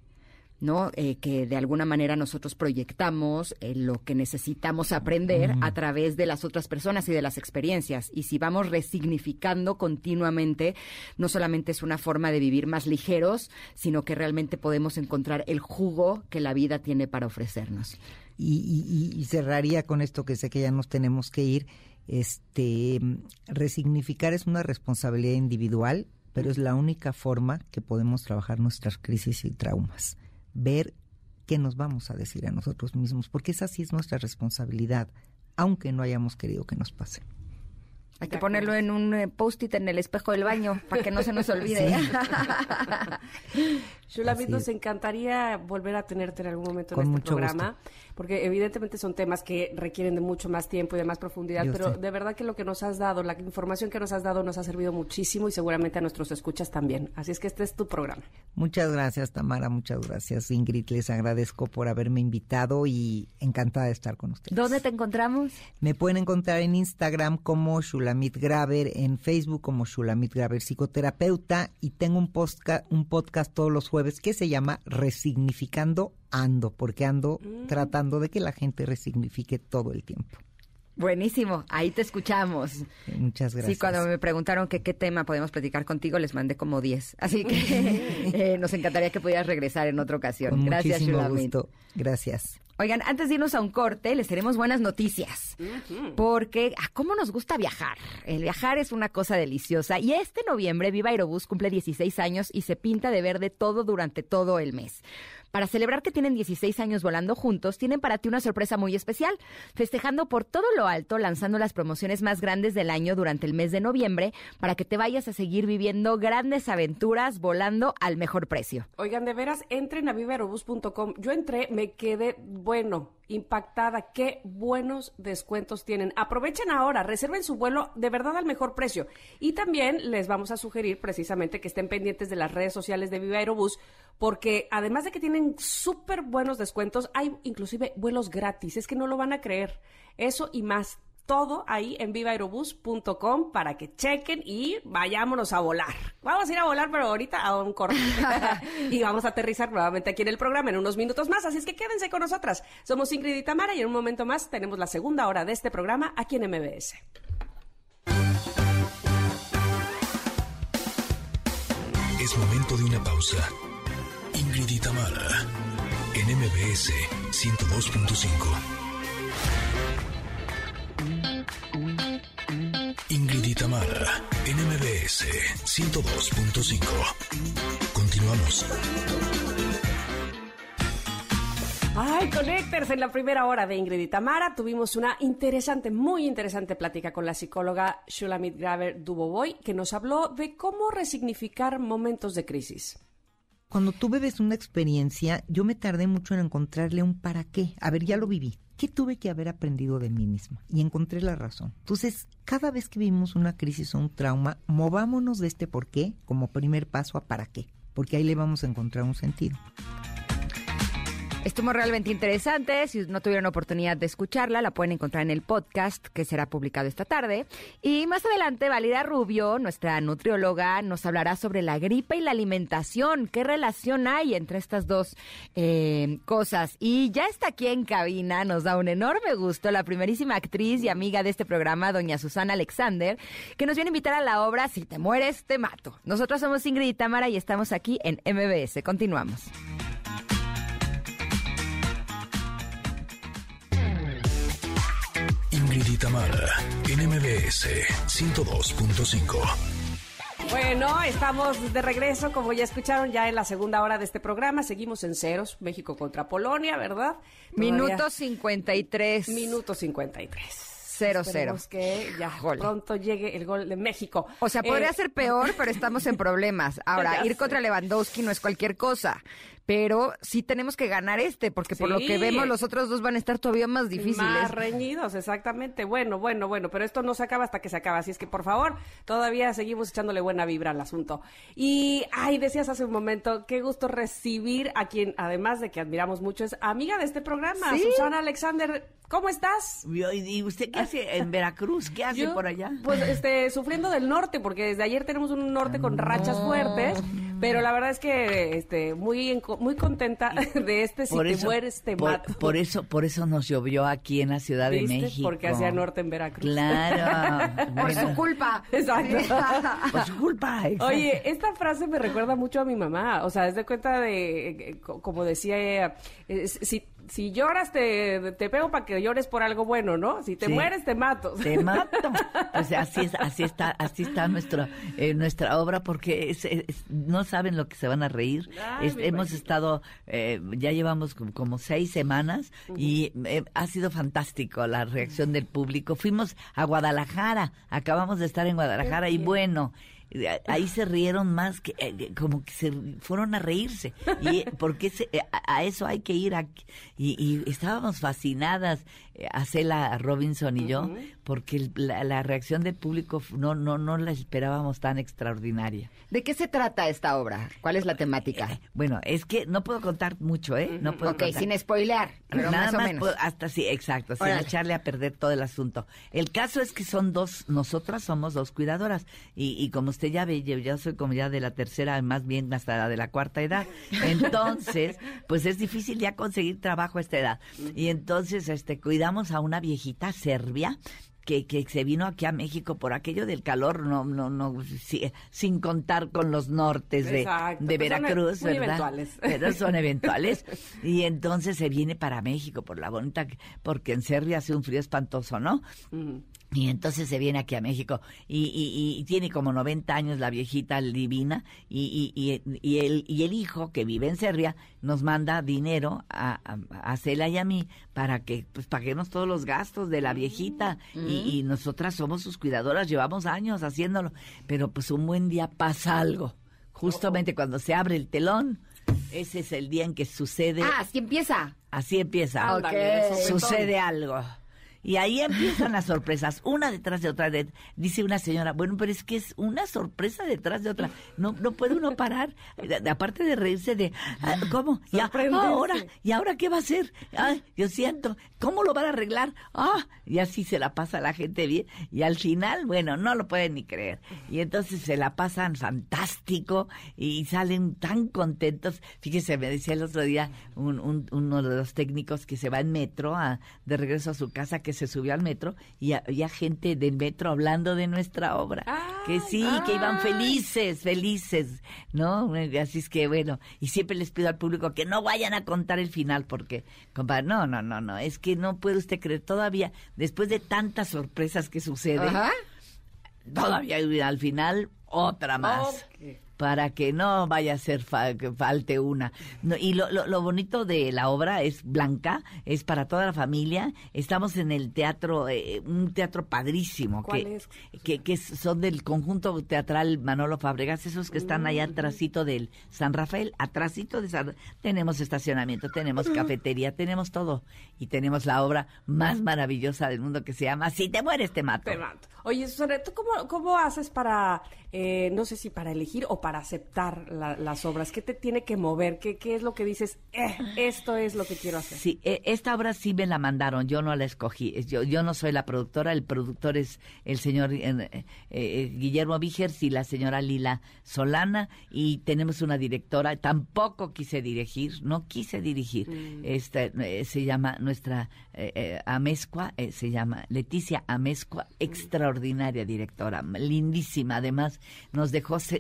¿No? Eh, que de alguna manera nosotros proyectamos eh, lo que necesitamos aprender a través de las otras personas y de las experiencias. Y si vamos resignificando continuamente, no solamente es una forma de vivir más ligeros, sino que realmente podemos encontrar el jugo que la vida tiene para ofrecernos. Y, y- y- y cerraría con esto que sé que ya nos tenemos que ir. Este, resignificar es una responsabilidad individual, pero es la única forma que podemos trabajar nuestras crisis y traumas. Ver qué nos vamos a decir a nosotros mismos, porque esa sí es nuestra responsabilidad, aunque no hayamos querido que nos pase. Hay que ponerlo en un eh, post-it en el espejo del baño para que no se nos olvide. Shulamit, nos encantaría volver a tenerte en algún momento Con en este mucho programa, porque evidentemente son temas que requieren de mucho más tiempo y de más profundidad, Yo pero sé. de verdad que lo que nos has dado, la información que nos has dado nos ha servido muchísimo y seguramente a nuestros escuchas también. Así es que este es tu programa. Muchas gracias, Tamara, muchas gracias, Ingrid. Les agradezco por haberme invitado y encantada de estar con ustedes. ¿Dónde te encontramos? Me pueden encontrar en Instagram como Shulamit Graver, en Facebook como Shulamit Graver Psicoterapeuta y tengo un, posca- un podcast todos los jueves que se llama Resignificando Ando, porque ando tratando de que la gente resignifique todo el tiempo. Buenísimo, ahí te escuchamos. Muchas gracias. Sí, cuando me preguntaron que qué tema podemos platicar contigo, les mandé como 10. Así que eh, nos encantaría que pudieras regresar en otra ocasión. Con Gracias, muchísimo gusto. Gracias. Oigan, antes de irnos a un corte, les tenemos buenas noticias. Porque, ¿a cómo nos gusta viajar? El viajar es una cosa deliciosa. Y este noviembre, Viva Aerobús cumple 16 años y se pinta de verde todo durante todo el mes. Para celebrar que tienen 16 años volando juntos, tienen para ti una sorpresa muy especial, festejando por todo lo alto, lanzando las promociones más grandes del año durante el mes de noviembre, para que te vayas a seguir viviendo grandes aventuras volando al mejor precio. Oigan, de veras, entren a vivaerobus.com. Yo entré, me quedé, bueno, impactada. Qué buenos descuentos tienen. Aprovechen ahora, reserven su vuelo de verdad al mejor precio. Y también les vamos a sugerir precisamente que estén pendientes de las redes sociales de Viva Aerobús, porque además de que tienen súper buenos descuentos, hay inclusive vuelos gratis. Es que no lo van a creer. Eso y más. Todo ahí en vivaerobus.com para que chequen y vayámonos a volar. Vamos a ir a volar, pero ahorita a un corte. y vamos a aterrizar nuevamente aquí en el programa en unos minutos más. Así es que quédense con nosotras. Somos Ingrid y Tamara y en un momento más tenemos la segunda hora de este programa aquí en MBS. Es momento de una pausa. Ingrid y en MBS 102.5. Ingrid y en MBS 102.5. Continuamos. Ay, Connectors, en la primera hora de Ingrid tuvimos una interesante, muy interesante plática con la psicóloga Shulamit Graver Dubovoy, que nos habló de cómo resignificar momentos de crisis. Cuando tú bebes una experiencia, yo me tardé mucho en encontrarle un para qué. A ver, ya lo viví. ¿Qué tuve que haber aprendido de mí misma? Y encontré la razón. Entonces, cada vez que vivimos una crisis o un trauma, movámonos de este por qué como primer paso a para qué. Porque ahí le vamos a encontrar un sentido. Estuvo realmente interesante. Si no tuvieron oportunidad de escucharla, la pueden encontrar en el podcast que será publicado esta tarde. Y más adelante, Valida Rubio, nuestra nutrióloga, nos hablará sobre la gripe y la alimentación. ¿Qué relación hay entre estas dos eh, cosas? Y ya está aquí en cabina, nos da un enorme gusto la primerísima actriz y amiga de este programa, doña Susana Alexander, que nos viene a invitar a la obra Si te mueres, te mato. Nosotros somos Ingrid y Tamara y estamos aquí en MBS. Continuamos. Ingrid y Tamara, en MBS 102.5. Bueno, estamos de regreso, como ya escucharon, ya en la segunda hora de este programa. Seguimos en ceros, México contra Polonia, ¿verdad? Minuto Todavía- 53. Minuto 53. 0-0. Esperemos que ya Híjole. pronto llegue el gol de México. O sea, podría Eh, ser peor, pero estamos en problemas. Ahora, ir contra Lewandowski no es cualquier cosa. Pero sí tenemos que ganar este, porque por lo que vemos, los otros dos van a estar todavía más difíciles. Más reñidos, exactamente. Bueno, bueno, bueno, pero esto no se acaba hasta que se acaba. Así es que, por favor, todavía seguimos echándole buena vibra al asunto. Y, ay, decías hace un momento, qué gusto recibir a quien, además de que admiramos mucho, es amiga de este programa, Sí. Susana Alexander. ¿Cómo estás? ¿Y usted qué hace en Veracruz? ¿Qué hace Yo, por allá? Pues este, sufriendo del norte, porque desde ayer tenemos un norte con rachas fuertes, pero la verdad es que este, muy, muy contenta de este si te mueres te por, mato. por eso, por eso nos llovió aquí en la Ciudad de. México. Porque hacía norte en Veracruz. Claro. Por su culpa. Exacto. Por su culpa. exacto. Oye, esta frase me recuerda mucho a mi mamá. O sea, es de cuenta de, eh, co- como decía ella, eh, si, si lloras te, te pego para que llores por algo bueno, ¿no? Si te Sí. mueres te mato. Te mato. Pues así es, así está, así está nuestra, eh, nuestra obra, porque es- es- no saben lo que se van a reír. Ay, hemos imagino. estado, eh, ya llevamos como, seis semanas y eh, ha sido fantástico la reacción del público. Fuimos a Guadalajara, acabamos de estar en Guadalajara y bueno. Ahí se rieron más que eh, como que se fueron a reírse y eh, porque se- eh, a, a eso hay que ir aquí. y, y estábamos fascinadas eh, a Cela Robinson y yo porque el- la, la reacción del público no no no la esperábamos tan extraordinaria. ¿De qué se trata esta obra? ¿Cuál es la temática? Eh, Bueno, es que no puedo contar mucho, ¿eh? No puedo Ok, contar. sin spoilear, pero Nada más o más menos. puedo- hasta sí, exacto, sin Órale. echarle a perder todo el asunto. El caso es que son dos, nosotras somos dos cuidadoras y, y como usted ya ve, yo, yo soy como ya de la tercera, más bien hasta la de la cuarta edad. Entonces, pues es difícil ya conseguir trabajo a esta edad. Y entonces, este, cuidamos a una viejita serbia que, que se vino aquí a México por aquello del calor, no, no, no, sin contar con los nortes de, de son Veracruz, muy ¿verdad? eventuales. Pero son eventuales. Y entonces se viene para México por la bonita, porque en Serbia hace un frío espantoso, ¿no? Ujú. Y entonces se viene aquí a México y, y- y tiene como 90 años la viejita divina y, y, el, y el hijo que vive en Serbia nos manda dinero a, a, a Cela y a mí para que pues paguemos todos los gastos de la viejita y, y nosotras somos sus cuidadoras, llevamos años haciéndolo, pero pues un buen día pasa algo, justamente cuando se abre el telón, ese es el día en que sucede, Ah, así empieza. así empieza, sopetón. sucede algo. Y ahí empiezan las sorpresas, una detrás de otra. De- dice una señora, bueno, pero es que es una sorpresa detrás de otra. No, no puede uno parar. Aparte de reírse de, ah, ¿cómo? Sorprenderse. ahora, ¿y ahora qué va a hacer? Ay, yo siento, ¿cómo lo van a arreglar? Ah, y así se la pasa la gente bien. Y al final, bueno, no lo pueden ni creer. Y entonces se la pasan fantástico y salen tan contentos. Fíjese, me decía el otro día un- un- uno de los técnicos que se va en metro a- de regreso a su casa, que se subió al metro y había gente del metro hablando de nuestra obra. que sí, que iban felices, felices, ¿no? Así es que bueno, y siempre les pido al público que no vayan a contar el final porque, compadre, no, no, no, no, es que no puede usted creer todavía, después de tantas sorpresas que suceden, Ajá. todavía hay al final otra más. Para que no vaya a ser fa- que falte una. No, y lo, lo, lo bonito de la obra es blanca, es para toda la familia. Estamos en el teatro, eh, un teatro padrísimo. ¿Cuál que, es? Que, que son del conjunto teatral Manolo Fabregas, esos que están allá atrásito del San Rafael, atrásito de San Tenemos estacionamiento, tenemos cafetería, tenemos todo. Y tenemos la obra más maravillosa del mundo que se llama Si te mueres, te mato. Te mato. Oye, Susana, ¿tú cómo, cómo haces para, eh, no sé si para elegir o para aceptar la- las obras? ¿Qué te tiene que mover? ¿Qué, ¿Qué es lo que dices? Eh, esto es lo que quiero hacer. Sí, eh, esta obra sí me la mandaron, yo no la escogí. Es- Yo, yo no soy la productora, el productor es el señor eh, eh, Guillermo Vigers y la señora Lila Solana y tenemos una directora, tampoco quise dirigir, no quise dirigir. Esta eh, se llama nuestra eh, Amezcua, eh, se llama Leticia Amezcua, extraordinaria directora, lindísima. Además, nos dejó se-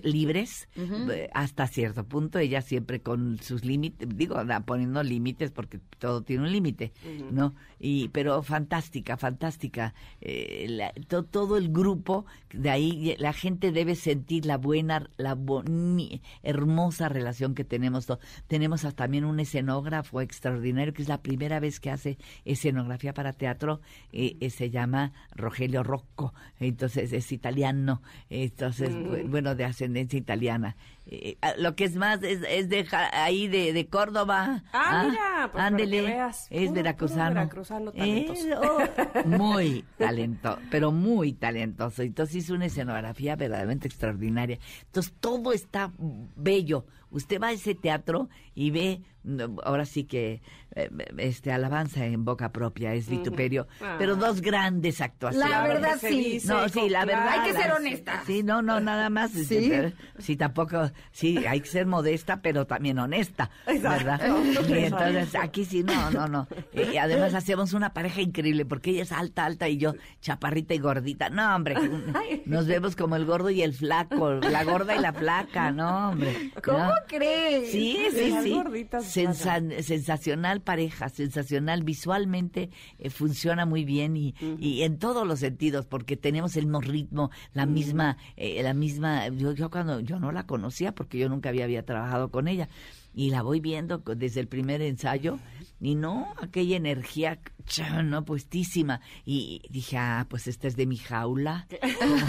eh, hasta cierto punto, ella siempre con sus límites, digo, poniendo límites porque todo tiene un límite, ¿no? Y, pero fantástica, fantástica. Eh, la- to- todo el grupo, de ahí la gente debe sentir la buena, la boni- hermosa relación que tenemos. Tenemos hasta también un escenógrafo extraordinario, que es la primera vez que hace escenografía para teatro, eh, eh, se llama Rogelio Rocco, entonces es italiano, entonces, bu- bueno, de ascendencia italiana. Eh, ah, lo que es más, es, es de ahí de, de Córdoba. Ah, mira, pues ándele, veas, es veracruzano. veracruzano Eh, talentoso. oh, muy talentoso, pero muy talentoso. Entonces hizo una escenografía verdaderamente extraordinaria. Entonces todo está bello. Usted va a ese teatro y ve, ahora sí que, eh, este, alabanza en boca propia, es vituperio, Ah. pero dos grandes actuaciones. La verdad, sí. No, sí, la verdad. Hay que ser honesta. Sí, no, no, nada más. Sí. este, Sí, tampoco, sí, hay que ser modesta, pero también honesta, ¿verdad? Y entonces, aquí sí, no, no, no. Y además hacemos una pareja increíble, porque ella es alta, alta, y yo chaparrita y gordita. No, hombre, nos vemos como el gordo y el flaco, la gorda y la flaca, no, hombre. ¿Cómo no. crees? Sí, sí, Las sí. gorditas Sensa- sensacional pareja, sensacional. Visualmente eh, funciona muy bien y, y en todos los sentidos, porque tenemos el mismo ritmo, la misma, eh, la misma. Yo, yo cuando yo no la conocía, porque yo nunca había, había trabajado con ella, y la voy viendo desde el primer ensayo, y no, aquella energía, no, puestísima. Y dije, ah, pues esta es de mi jaula.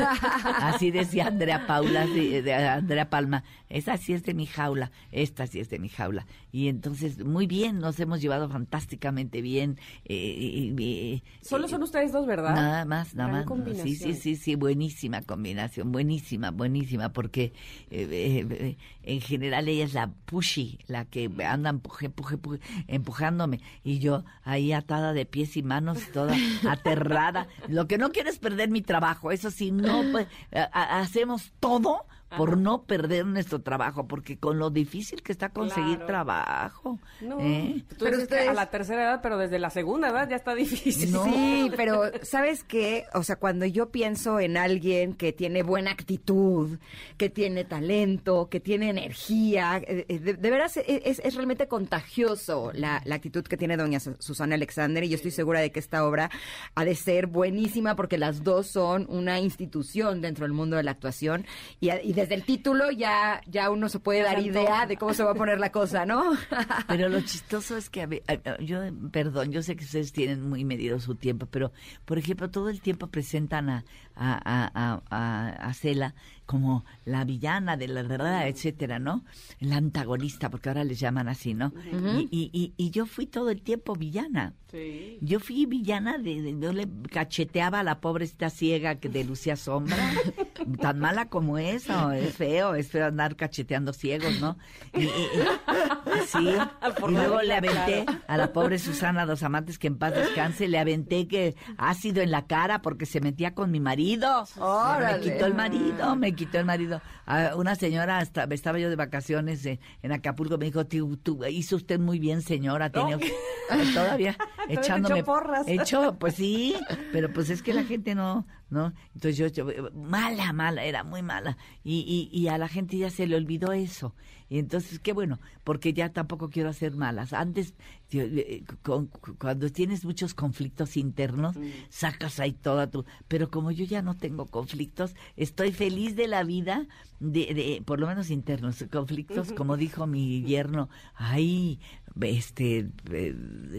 Así decía Andrea Paula, de Andrea Palma. Esa sí es de mi jaula, esta sí es de mi jaula. Y entonces, muy bien, nos hemos llevado fantásticamente bien. eh, y- y- Solo son ustedes dos, ¿verdad? Nada más, nada Gran más. combinación. Sí, sí, sí, sí, buenísima combinación, buenísima, buenísima, porque eh, eh, eh, en general ella es la pushy, la que anda empuje, empuje, empuje, empujándome, y yo ahí atada de pies y manos, toda aterrada. Lo que no quiero es perder mi trabajo, eso sí, no, pues, hacemos todo por no perder nuestro trabajo, porque con lo difícil que está conseguir Claro. trabajo. No, ¿eh? tú Pero ustedes- a la tercera edad, pero desde la segunda edad ya está difícil. No. Sí, pero ¿sabes qué? O sea, cuando yo pienso en alguien que tiene buena actitud, que tiene talento, que tiene energía, eh, eh, de, de veras es, es realmente contagioso la, la actitud que tiene doña Su- Susana Alexander y yo estoy segura de que esta obra ha de ser buenísima porque las dos son una institución dentro del mundo de la actuación y, y desde el título ya, ya uno se puede dar idea de cómo se va a poner la cosa, ¿no? Pero lo chistoso es que, a- yo, perdón, yo sé que ustedes tienen muy medido su tiempo, pero, por ejemplo, todo el tiempo presentan a, a, a, a, Cela como la villana de la verdad, etcétera, ¿no? La antagonista, porque ahora les llaman así, ¿no? y, y, y, y yo fui todo el tiempo villana. Sí. Yo fui villana de, de- yo le cacheteaba a la pobrecita ciega que de Lucia Sombra, tan mala como eso, es feo, es feo andar cacheteando ciegos, ¿no? Y, sí, Por y la luego le aventé claro. a la pobre Susana Dos Amantes que en paz descanse, le aventé que ácido en la cara porque se metía con mi marido. Órale. Me quitó el marido, me quitó el marido. Una señora, hasta, estaba yo de vacaciones eh, en Acapulco, me dijo, "Tú- tú- hizo usted muy bien, señora, tenía todavía te echándome echó porras. Echó, pues sí, pero pues es que la gente no, no. Entonces yo, yo- mala, mala, era muy mala. Y, y, y a la gente ya se le olvidó eso. Y entonces, qué bueno, porque ya tampoco quiero hacer malas. Antes, eh, con- cuando tienes muchos conflictos internos, sacas ahí toda tu... Pero como yo ya no tengo conflictos, estoy feliz de la vida, de, de por lo menos internos, conflictos, como dijo mi yerno, ay, este, eh,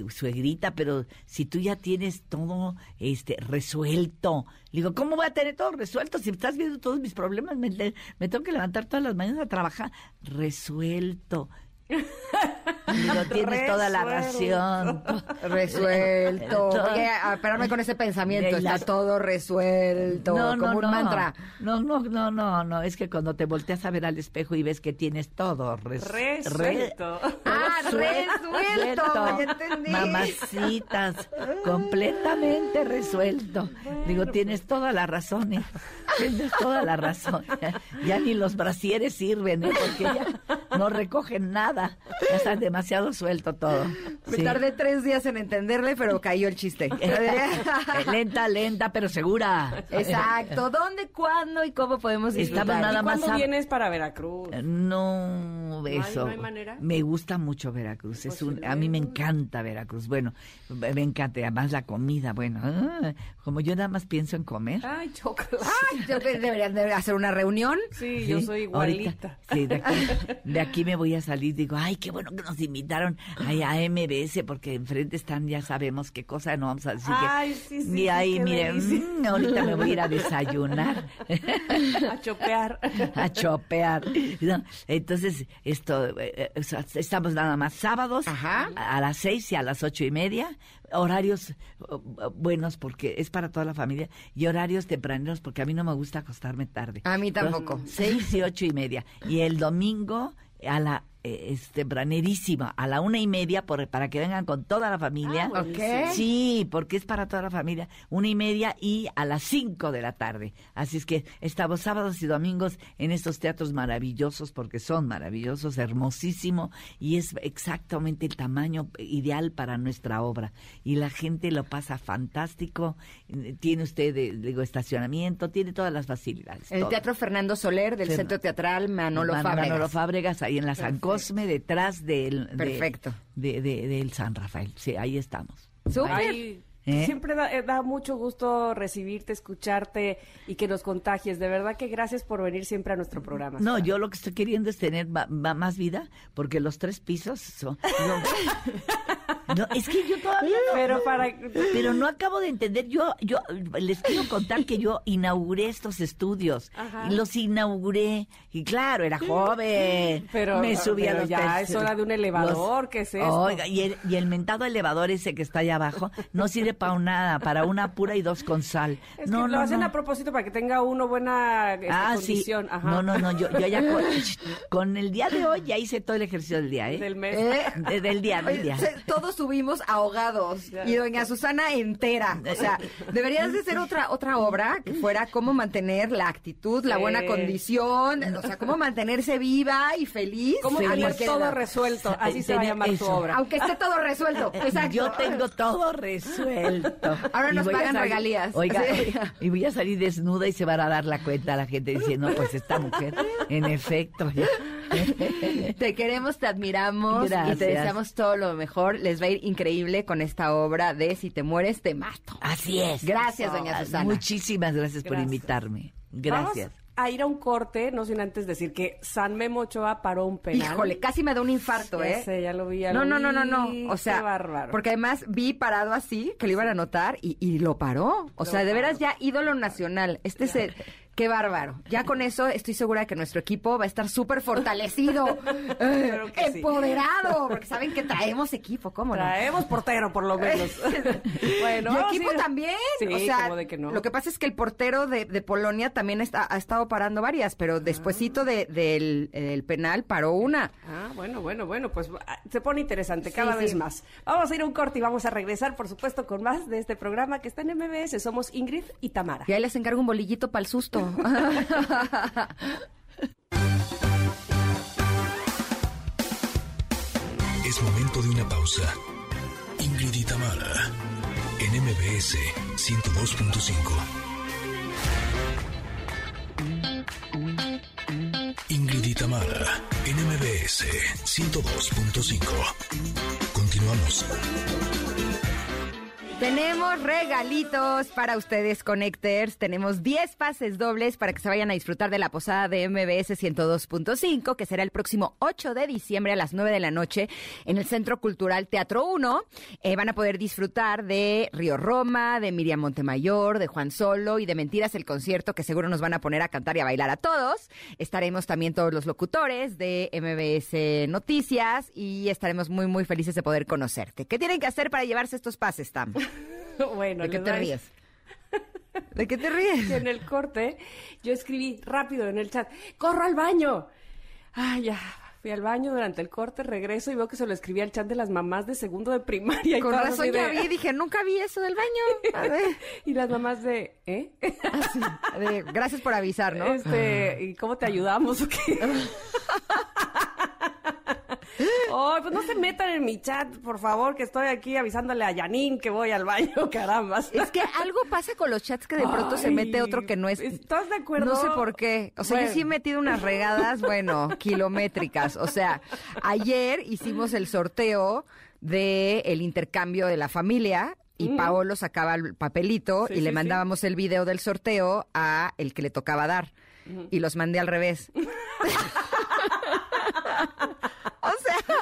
suegrita, pero si tú ya tienes todo este resuelto, le digo, ¿cómo voy a tener todo resuelto? Si estás viendo todos mis problemas, me, me tengo que levantar todas las mañanas a trabajar. Resuelto suelto. Digo, tienes toda la ración. Resuelto. Todo. Voy a pararme con ese pensamiento. Está las- todo resuelto. como un mantra. No, no, no, no, no. Es que cuando te volteas a ver al espejo y ves que tienes todo res- re- Resuelto. Ah, resuelto. Ya entendí. Mamacitas, completamente resuelto. Digo, tienes toda la razón, hijo. Tienes toda la razón. Ya ni los brasieres sirven, ¿eh? Porque ya no recogen nada. Ya está demasiado suelto todo. Me Sí. tardé tres días en entenderle, pero cayó el chiste. Eh, lenta, lenta, pero segura. Exacto. ¿Dónde, cuándo y cómo podemos disfrutar? Estamos nada ¿Y más cuándo a- vienes para Veracruz? No, hay- eso. no hay manera? Me gusta mucho Veracruz. Es un, a mí me encanta Veracruz. Bueno, me encanta. Además la comida, bueno. ah, como yo nada más pienso en comer. Ay, chocas. Ay, yo creo que deberían de hacer una reunión. Sí, yo soy ahorita, igualita. sí, de aquí, de aquí me voy a salir. Digo, ay, qué bueno que nos invitaron ay, a MBS, porque enfrente están, ya sabemos qué cosa, no vamos a decir que. Ay, sí, sí, y ahí, miren, mm, ahorita me voy a ir a desayunar. A chopear. a chopear. No, entonces, esto, eh, o sea, estamos nada más sábados Ajá. a, las seis y a las ocho y media, horarios oh, oh, buenos porque es para toda la familia y horarios tempraneros porque a mí no me gusta acostarme tarde. A mí tampoco. seis y ocho y media. Y el domingo a la eh, es tempranerísima, a la una y media por, para que vengan con toda la familia. Ah. Sí, porque es para toda la familia. Una y media y a las cinco de la tarde. Así es que estamos sábados y domingos en estos teatros maravillosos, porque son maravillosos, hermosísimo, y es exactamente el tamaño ideal para nuestra obra. Y la gente lo pasa fantástico. Tiene usted, eh, digo, estacionamiento, tiene todas las facilidades. El todo. Teatro Fernando Soler del Centro Teatral Manolo Man- Fábregas. Manolo Fábregas, ahí en la San Cosme, detrás del... de- Perfecto. De, de- del San Rafael. Sí, ahí estamos. Súper. ¿Eh? Siempre da, eh, da mucho gusto recibirte, escucharte y que nos contagies. De verdad que gracias por venir siempre a nuestro programa. No, Sara. yo lo que estoy queriendo es tener ma- ma- más vida, porque los tres pisos son... No, no, es que yo todavía no... Pero para... Pero no acabo de entender. Yo, yo les quiero contar que yo inauguré estos estudios. Ajá. Y los inauguré. Y claro, era joven. Pero- me subí a los ya es hora de un elevador, ¿qué es esto? Oiga, y el, y el mentado elevador ese que está allá abajo no sirve para nada, para una pura y dos con sal. Es no, que no, lo hacen no. a propósito para que tenga uno buena este, Ah, sí. condición. Ajá. No, no, no, yo, yo ya con, con el día de hoy ya hice todo el ejercicio del día, ¿eh? Del mes. ¿Eh? De- del día, del Oye, día. todos subimos ahogados y doña Susana entera. O sea, deberías de hacer otra otra obra que fuera cómo mantener la actitud, la buena condición, o sea, cómo mantenerse viva y feliz. ¿Cómo tener todo edad. resuelto? Así se va a tu obra. Aunque esté todo resuelto. Exacto. Yo tengo todo resuelto. Ahora Y nos pagan salir- regalías. Oiga, Sí. y voy a salir desnuda y se van a dar la cuenta a la gente diciendo, pues esta mujer, en efecto. ya. Te queremos, te admiramos y te deseamos todo lo mejor. Les va a ir increíble con esta obra de Si te mueres, te mato. Así es. Gracias, doña Susana. Muchísimas gracias, por invitarme. Gracias. Vamos a ir a un corte, no sin antes decir que San Memo Ochoa paró un penal. Híjole, casi me da un infarto, Ya ¿eh? sé, ya lo vi, ya no, lo no, no, no, vi. no. O sea, Qué bárbaro. porque además vi parado así, que lo iban a anotar y, y lo paró. O Lo sea, de veras paró. ya ídolo nacional. Este es el... Qué bárbaro. Ya con eso estoy segura de que nuestro equipo va a estar súper fortalecido, Claro que sí. empoderado, porque saben que traemos equipo, ¿cómo no? Traemos portero, por lo menos. bueno, y equipo también. Sí, o sea, como de que no. lo que pasa es que el portero de, de Polonia también está- ha estado parando varias, pero despuesito de, del el penal paró una. Ah, bueno, bueno, bueno, pues ah, se pone interesante cada vez más. Vamos a ir a un corte y vamos a regresar, por supuesto, con más de este programa que está en MBS. Somos Ingrid y Tamara. Y ahí les encargo un bolillito para el susto. Es momento de una pausa. Ingrid y Tamara, en MBS 102.5. Ingrid y Tamara, en MBS 102.5. Continuamos. Tenemos regalitos para ustedes, Connectors. Tenemos 10 pases dobles para que se vayan a disfrutar de la posada de MBS 102.5, que será el próximo 8 de diciembre a las 9 de la noche en el Centro Cultural Teatro 1. Eh, van a poder disfrutar de Río Roma, de Miriam Montemayor, de Juan Solo y de Mentiras el concierto, que seguro nos van a poner a cantar y a bailar a todos. Estaremos también todos los locutores de MBS Noticias y estaremos muy, muy felices de poder conocerte. ¿Qué tienen que hacer para llevarse estos pases, Tam? bueno, ¿De qué te ríes? ¿De qué te ríes? En el corte, yo escribí rápido en el chat, ¡corro al baño! Ay, ya, fui al baño durante el corte, regreso y veo que se lo escribí al chat de las mamás de segundo de primaria. Y Con razón ya vi, dije, nunca vi eso del baño. A ver. Y las mamás de, ¿eh? Así, de, gracias por avisar, ¿no? Este, ¿y cómo te ayudamos o qué? Ay, pues no se metan en mi chat, por favor, que estoy aquí avisándole a Janine que voy al baño, caramba. Es que algo pasa con los chats que de pronto se mete otro que no es. ¿estás de acuerdo? No sé por qué. O sea, yo sí he metido unas regadas, bueno, kilométricas. O sea, ayer hicimos el sorteo de el intercambio de la familia y Paolo sacaba el papelito Sí, y le sí, mandábamos el video del sorteo a el que le tocaba dar. Y los mandé al revés. O sea,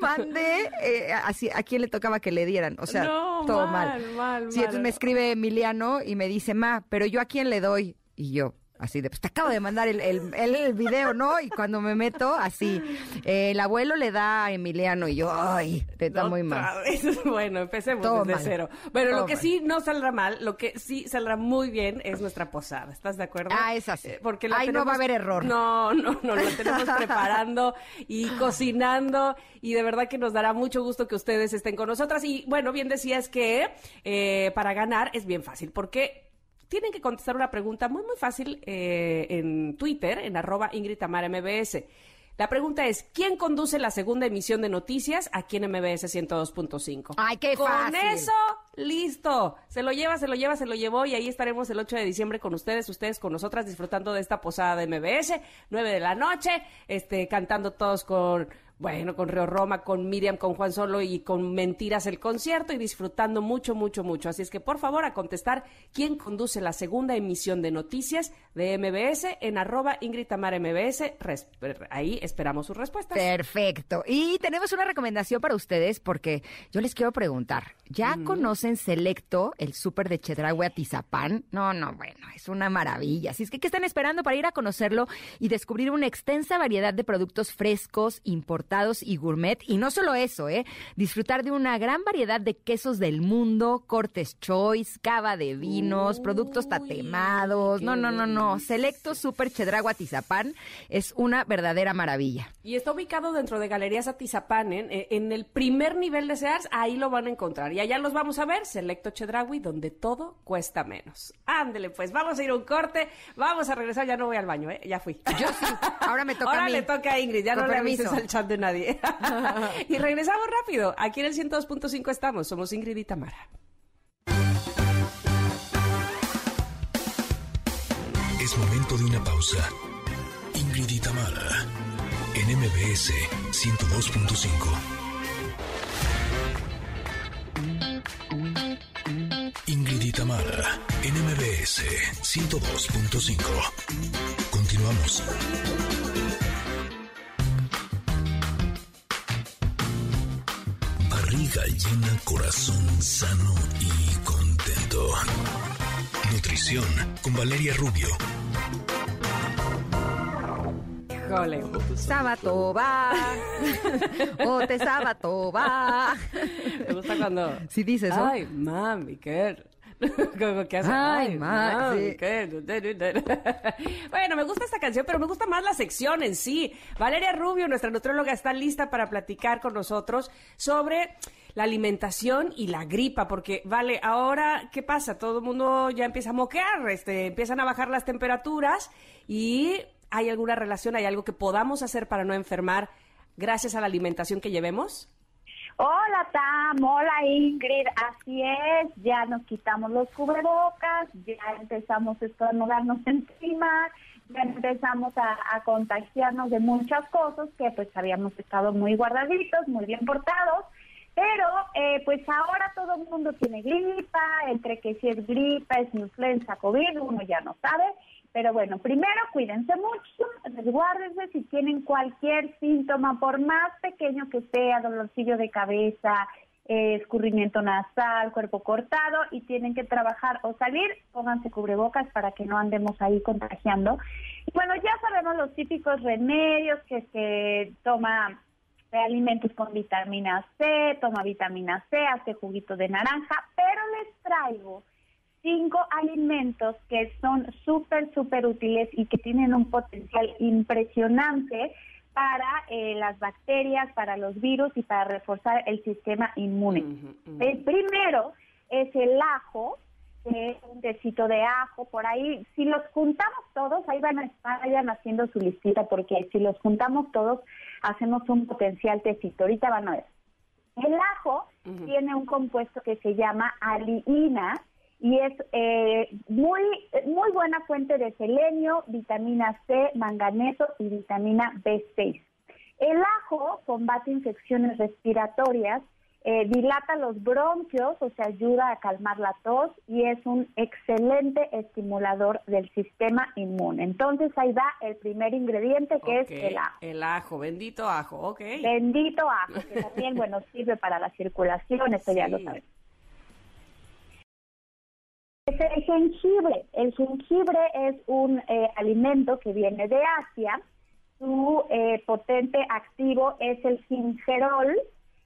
mandé eh, así, a quién le tocaba que le dieran. O sea, No, todo mal, mal. mal, Sí, entonces me escribe Emiliano y me dice, ma, pero yo a quién le doy. Y yo, así de, pues te acabo de mandar el, el, el- el video, ¿no? Y cuando me meto, así, eh, el abuelo le da a Emiliano y yo, ay, te está muy mal. vez. Bueno, empecemos Todo desde mal. cero. Bueno, Todo lo que mal. sí no saldrá mal, lo que sí saldrá muy bien es nuestra posada. ¿Estás de acuerdo? Ah, esa sí. Eh, Porque Ahí no va a haber error. No, no, no, lo tenemos preparando y cocinando y de verdad que nos dará mucho gusto que ustedes estén con nosotras. Y bueno, bien decías que eh, para ganar es bien fácil porque tienen que contestar una pregunta muy, muy fácil eh, en Twitter, en arroba Ingrid Tamara MBS. La pregunta es, ¿quién conduce la segunda emisión de noticias aquí en MBS 102.5? Ay, qué Con fácil. eso, listo. Se lo lleva, se lo lleva, se lo llevó y ahí estaremos el 8 de diciembre con ustedes, ustedes con nosotras disfrutando de esta posada de MBS, 9 de la noche, este, cantando todos con, bueno, con Río Roma, con Miriam, con Juan Solo y con Mentiras el concierto y disfrutando mucho, mucho, mucho. Así es que por favor a contestar quién conduce la segunda emisión de noticias de MBS en arroba Ingrid Tamara MBS. Ahí esperamos sus respuestas. Perfecto. Y tenemos una recomendación para ustedes porque yo les quiero preguntar, ¿ya conocen Selecto, el súper de Chedraui Atizapán? No, no, bueno, es una maravilla. Así es que, ¿qué están esperando para ir a conocerlo y descubrir una extensa variedad de productos frescos, y gourmet? Y no solo eso, ¿eh? Disfrutar de una gran variedad de quesos del mundo, cortes choice, cava de vinos, productos tatemados. No, no, no, no. Selecto Super Chedraui Atizapán es una verdadera maravilla. Y está ubicado dentro de Galerías Atizapán, ¿eh? en el primer nivel de Sears, ahí lo van a encontrar. Y allá los vamos a ver, Selecto Chedraui, donde todo cuesta menos. Ándele, pues, vamos a ir a un corte, vamos a regresar, ya no voy al baño, ¿eh? ya fui. Yo sí, ahora me toca Ahora a mí. le toca a Ingrid, ya Con no le permiso. avises al chat de nadie. y regresamos rápido, aquí en el 102.5 estamos, somos Ingrid y Tamara. Es momento de una pausa. Ingrid y Tamara, en MBS 102.5. Ingrid y Tamara, en MBS 102.5. Continuamos. Barriga llena, corazón sano y contento. Nutrición con Valeria Rubio. Híjole. Sabatoba. o te sabatoba. Me gusta cuando... Sí dices, ¿no? Ay, mami, qué... Como que hace, Ay, ma- mami, sí. qué- Bueno, me gusta esta canción, pero me gusta más la sección en sí. Valeria Rubio, nuestra nutrióloga, está lista para platicar con nosotros sobre la alimentación y la gripa, porque, vale, ahora, ¿qué pasa? Todo el mundo ya empieza a moquear, este, empiezan a bajar las temperaturas y ¿hay alguna relación, hay algo que podamos hacer para no enfermar gracias a la alimentación que llevemos? Hola Tam, hola Ingrid, así es, ya nos quitamos los cubrebocas, ya empezamos a estornudarnos encima, ya empezamos a, a contagiarnos de muchas cosas que pues habíamos estado muy guardaditos, muy bien portados, pues ahora todo el mundo tiene gripa, entre que si es gripa, es influenza, COVID, uno ya no sabe, pero bueno, primero cuídense mucho, resguárdense si tienen cualquier síntoma, por más pequeño que sea, dolorcillo de cabeza, eh, escurrimiento nasal, cuerpo cortado y tienen que trabajar o salir, pónganse cubrebocas para que no andemos ahí contagiando. Y bueno, ya sabemos los típicos remedios que se toma de alimentos con vitamina C, toma vitamina C, hace juguito de naranja, pero les traigo cinco alimentos que son súper, súper útiles y que tienen un potencial impresionante para eh, las bacterias, para los virus y para reforzar el sistema inmune. El primero es el ajo, un tecito de ajo, por ahí. Si los juntamos todos, ahí van a estar, vayan haciendo su listita, porque si los juntamos todos, hacemos un potencial tecito. Ahorita van a ver. El ajo tiene un compuesto que se llama aliina y es eh, muy, muy buena fuente de selenio, vitamina C, manganeso y vitamina B6. El ajo combate infecciones respiratorias, eh, dilata los bronquios, o sea, ayuda a calmar la tos y es un excelente estimulador del sistema inmune. Entonces ahí va el primer ingrediente que es el ajo. El ajo, bendito ajo, ok. Bendito ajo, que también, bueno, sirve para la circulación, eso ya lo sabemos. Es el jengibre. El jengibre es un eh, alimento que viene de Asia. Su eh, potente activo es el gingerol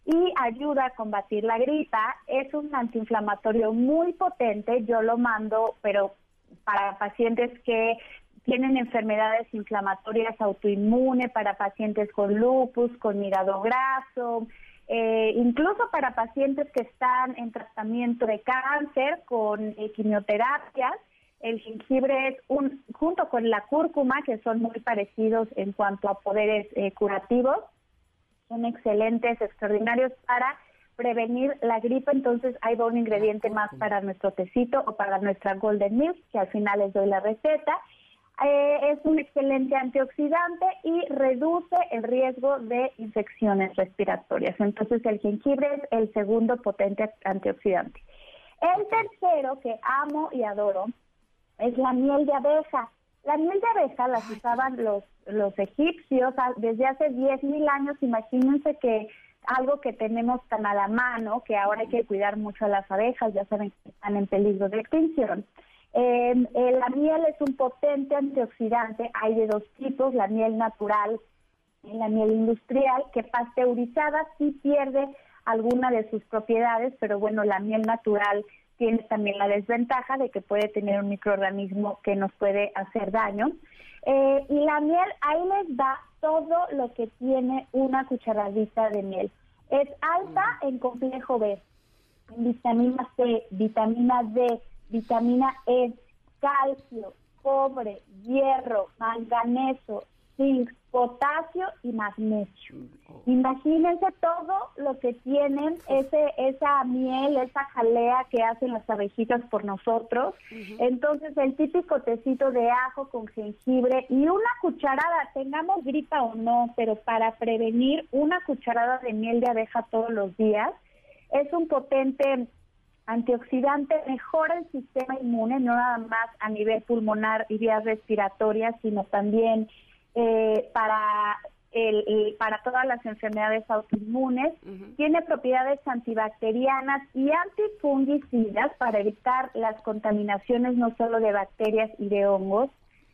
y ayuda a combatir la gripa. Es un antiinflamatorio muy potente. Yo lo mando, pero para pacientes que tienen enfermedades inflamatorias autoinmunes, para pacientes con lupus, con hígado graso, eh, incluso para pacientes que están en tratamiento de cáncer con eh, quimioterapias. El jengibre es un, junto con la cúrcuma, que son muy parecidos en cuanto a poderes eh, curativos, son excelentes, extraordinarios para prevenir la gripe. Entonces, ahí va un ingrediente más para nuestro tecito o para nuestra Golden Milk, que al final les doy la receta. Eh, es un excelente antioxidante y reduce el riesgo de infecciones respiratorias. Entonces, el jengibre es el segundo potente antioxidante. El tercero que amo y adoro es la miel de abeja. La miel de abeja las usaban los, los egipcios ah, desde hace 10.000 años. Imagínense que algo que tenemos tan a la mano, que ahora hay que cuidar mucho a las abejas, ya saben que están en peligro de extinción. Eh, eh, la miel es un potente antioxidante, hay de dos tipos, la miel natural y la miel industrial, que pasteurizada sí pierde alguna de sus propiedades, pero bueno, la miel natural tiene también la desventaja de que puede tener un microorganismo que nos puede hacer daño. Eh, y la miel, ahí les da todo lo que tiene una cucharadita de miel. Es alta en complejo B, en vitamina C, vitamina D, vitamina E, calcio, cobre, hierro, manganeso, zinc, potasio y magnesio. Imagínense todo lo que tienen ese esa miel, esa jalea que hacen las abejitas por nosotros. Entonces, el típico tecito de ajo con jengibre y una cucharada, tengamos gripa o no, pero para prevenir una cucharada de miel de abeja todos los días es un potente antioxidante, mejora el sistema inmune, no nada más a nivel pulmonar y vías respiratorias, sino también eh, para el, el- para todas las enfermedades autoinmunes. Tiene propiedades antibacterianas y antifungicidas para evitar las contaminaciones no solo de bacterias y de hongos.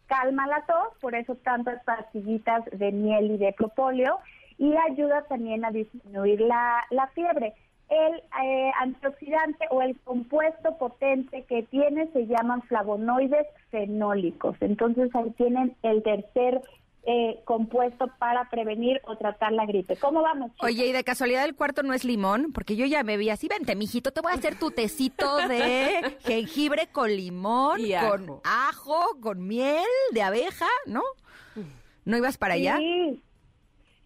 Calma la tos, por eso tantas pastillitas de miel y de propóleo y ayuda también a disminuir la, la fiebre. El eh, antioxidante o el compuesto potente que tiene se llaman flavonoides fenólicos. Entonces ahí tienen el tercer eh, compuesto para prevenir o tratar la gripe. ¿Cómo vamos? Oye, y de casualidad el cuarto no es limón, porque yo ya me vi así, vente, mijito, te voy a hacer tu tecito de jengibre con limón, Y con ajo. ajo, con miel de abeja, ¿no? ¿No ibas para allá? Sí,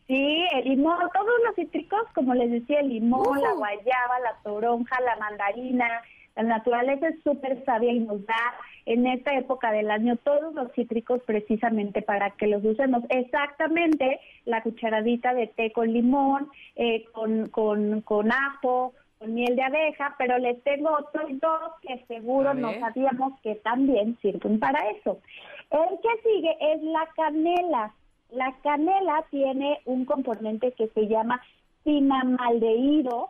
sí, el limón, todos los cítricos, como les decía, el limón, la Ujú. guayaba, la toronja, la mandarina, la naturaleza es súper sabia y nos da en esta época del año todos los cítricos precisamente para que los usemos. Exactamente la cucharadita de té con limón, eh, con, con, con ajo, con miel de abeja, pero les tengo otros dos que seguro no sabíamos que también sirven para eso. El que sigue es la canela. La canela tiene un componente que se llama cinamaldehído,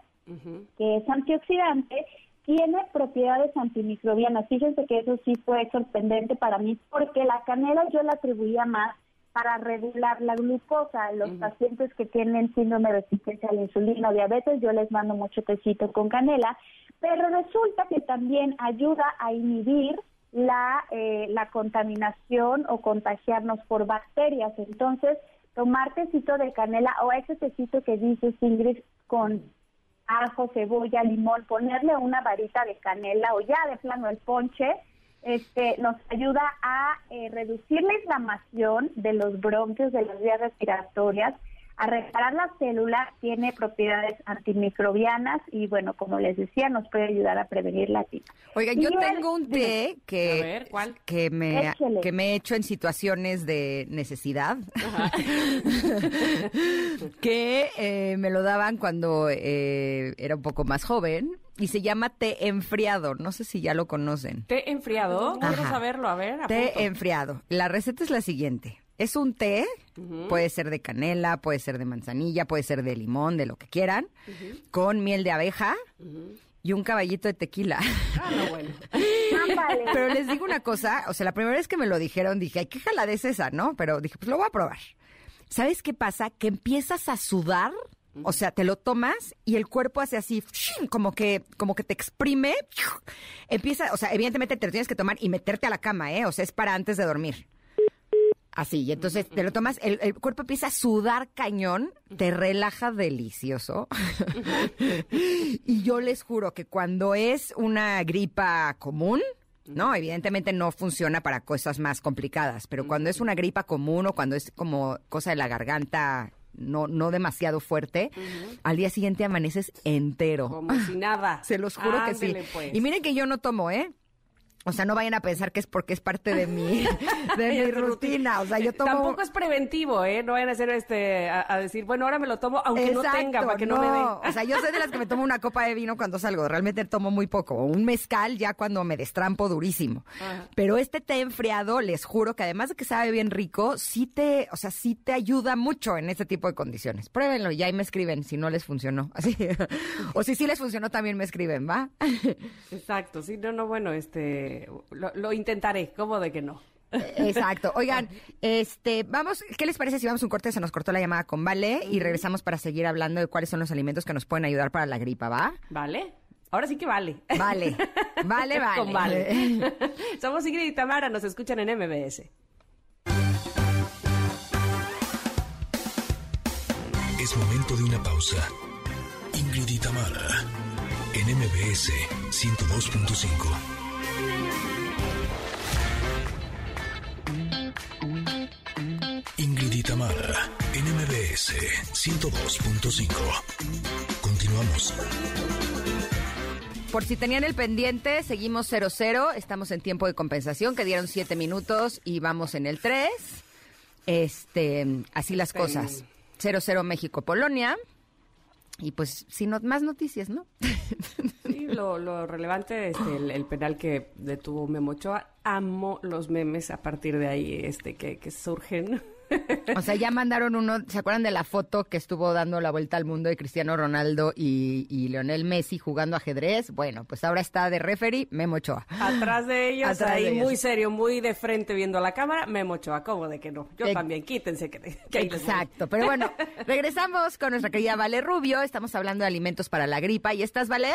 que es antioxidante, tiene propiedades antimicrobianas. Fíjense que eso sí fue sorprendente para mí, porque la canela yo la atribuía más para regular la glucosa. Los pacientes que tienen síndrome de resistencia a la insulina o diabetes, yo les mando mucho tecito con canela, pero resulta que también ayuda a inhibir la, eh, la contaminación o contagiarnos por bacterias. Entonces, tomar tecito de canela o ese tecito que dice Ingrid con ajo, cebolla, limón, ponerle una varita de canela o ya de plano el ponche, este, nos ayuda a eh, reducir la inflamación de los bronquios, de las vías respiratorias, a reparar las células, tiene propiedades antimicrobianas y bueno, como les decía, nos puede ayudar a prevenir la tina. Oigan, yo el- tengo un té que, A ver, ¿cuál? que, me, Échale. que me he hecho en situaciones de necesidad, que eh, me lo daban cuando eh, era un poco más joven y se llama té enfriado. No sé si ya lo conocen. ¿Té enfriado? Quiero saberlo, a ver. Té enfriado. La receta es la siguiente. Es un té, puede ser de canela, puede ser de manzanilla, puede ser de limón, de lo que quieran, con miel de abeja y un caballito de tequila. Ah, no, bueno. Pero les digo una cosa, o sea, la primera vez que me lo dijeron dije, ay, qué jalada es esa, ¿no? Pero dije, pues lo voy a probar. ¿Sabes qué pasa? Que empiezas a sudar, o sea, te lo tomas y el cuerpo hace así, como que, como que te exprime, empieza, o sea, evidentemente te lo tienes que tomar y meterte a la cama, ¿eh? O sea, es para antes de dormir. Así, y entonces te lo tomas, el, el cuerpo empieza a sudar cañón, te relaja delicioso. y yo les juro que cuando es una gripa común, no, evidentemente no funciona para cosas más complicadas, pero cuando es una gripa común o cuando es como cosa de la garganta no, no demasiado fuerte, al día siguiente amaneces entero. Como si nada. Se los juro que sí. pues. Y miren que yo no tomo, ¿eh? O sea, no vayan a pensar que es porque es parte de mi, de mi rutina. O sea, yo tomo... Tampoco es preventivo, ¿eh? No vayan a hacer este, a, a decir, bueno, ahora me lo tomo, aunque no tenga, para que no, me dé. O sea, yo soy de las que me tomo una copa de vino cuando salgo. Realmente tomo muy poco. O un mezcal ya cuando me destrampo durísimo. Pero este té enfriado, les juro que además de que sabe bien rico, sí te, o sea, sí te ayuda mucho en este tipo de condiciones. Pruébenlo y ahí me escriben si no les funcionó. Así. o si sí les funcionó, también me escriben, ¿va? Exacto, sí, no, no, bueno, este, lo, lo intentaré, ¿cómo de que no? Exacto. Oigan, este, vamos, ¿qué les parece si vamos a un corte? Se nos cortó la llamada con Vale y regresamos para seguir hablando de cuáles son los alimentos que nos pueden ayudar para la gripa, ¿va? ¿Vale? Ahora sí que vale. Vale, vale, vale. Con vale. Somos Ingrid y Tamara, nos escuchan en MBS. Es momento de una pausa. Ingrid y Tamara, en MBS 102.5. Ingrid y Tamara, en MBS 102.5. Continuamos. Por si tenían el pendiente, seguimos 0-0, estamos en tiempo de compensación, que dieron 7 minutos y vamos en el 3. Este, así las cosas. 0-0 México-Polonia. Y pues, sin no- más noticias, ¿no? Sí, lo, lo relevante, este, el, el penal que detuvo Memo Ochoa. Amo los memes a partir de ahí, este, que, que surgen. O sea, ya mandaron uno, ¿se acuerdan de la foto que estuvo dando la vuelta al mundo de Cristiano Ronaldo y, y Leonel Messi jugando ajedrez? Bueno, pues ahora está de referee Memo Ochoa. Atrás de ellos, Atrás ahí de ellos. muy serio, muy de frente viendo la cámara, Memo Ochoa, ¿cómo de que no? Yo también, quítense que, que. Exacto, pero bueno, regresamos con nuestra querida Vale Rubio, estamos hablando de alimentos para la gripa. ¿Y estás, Vale?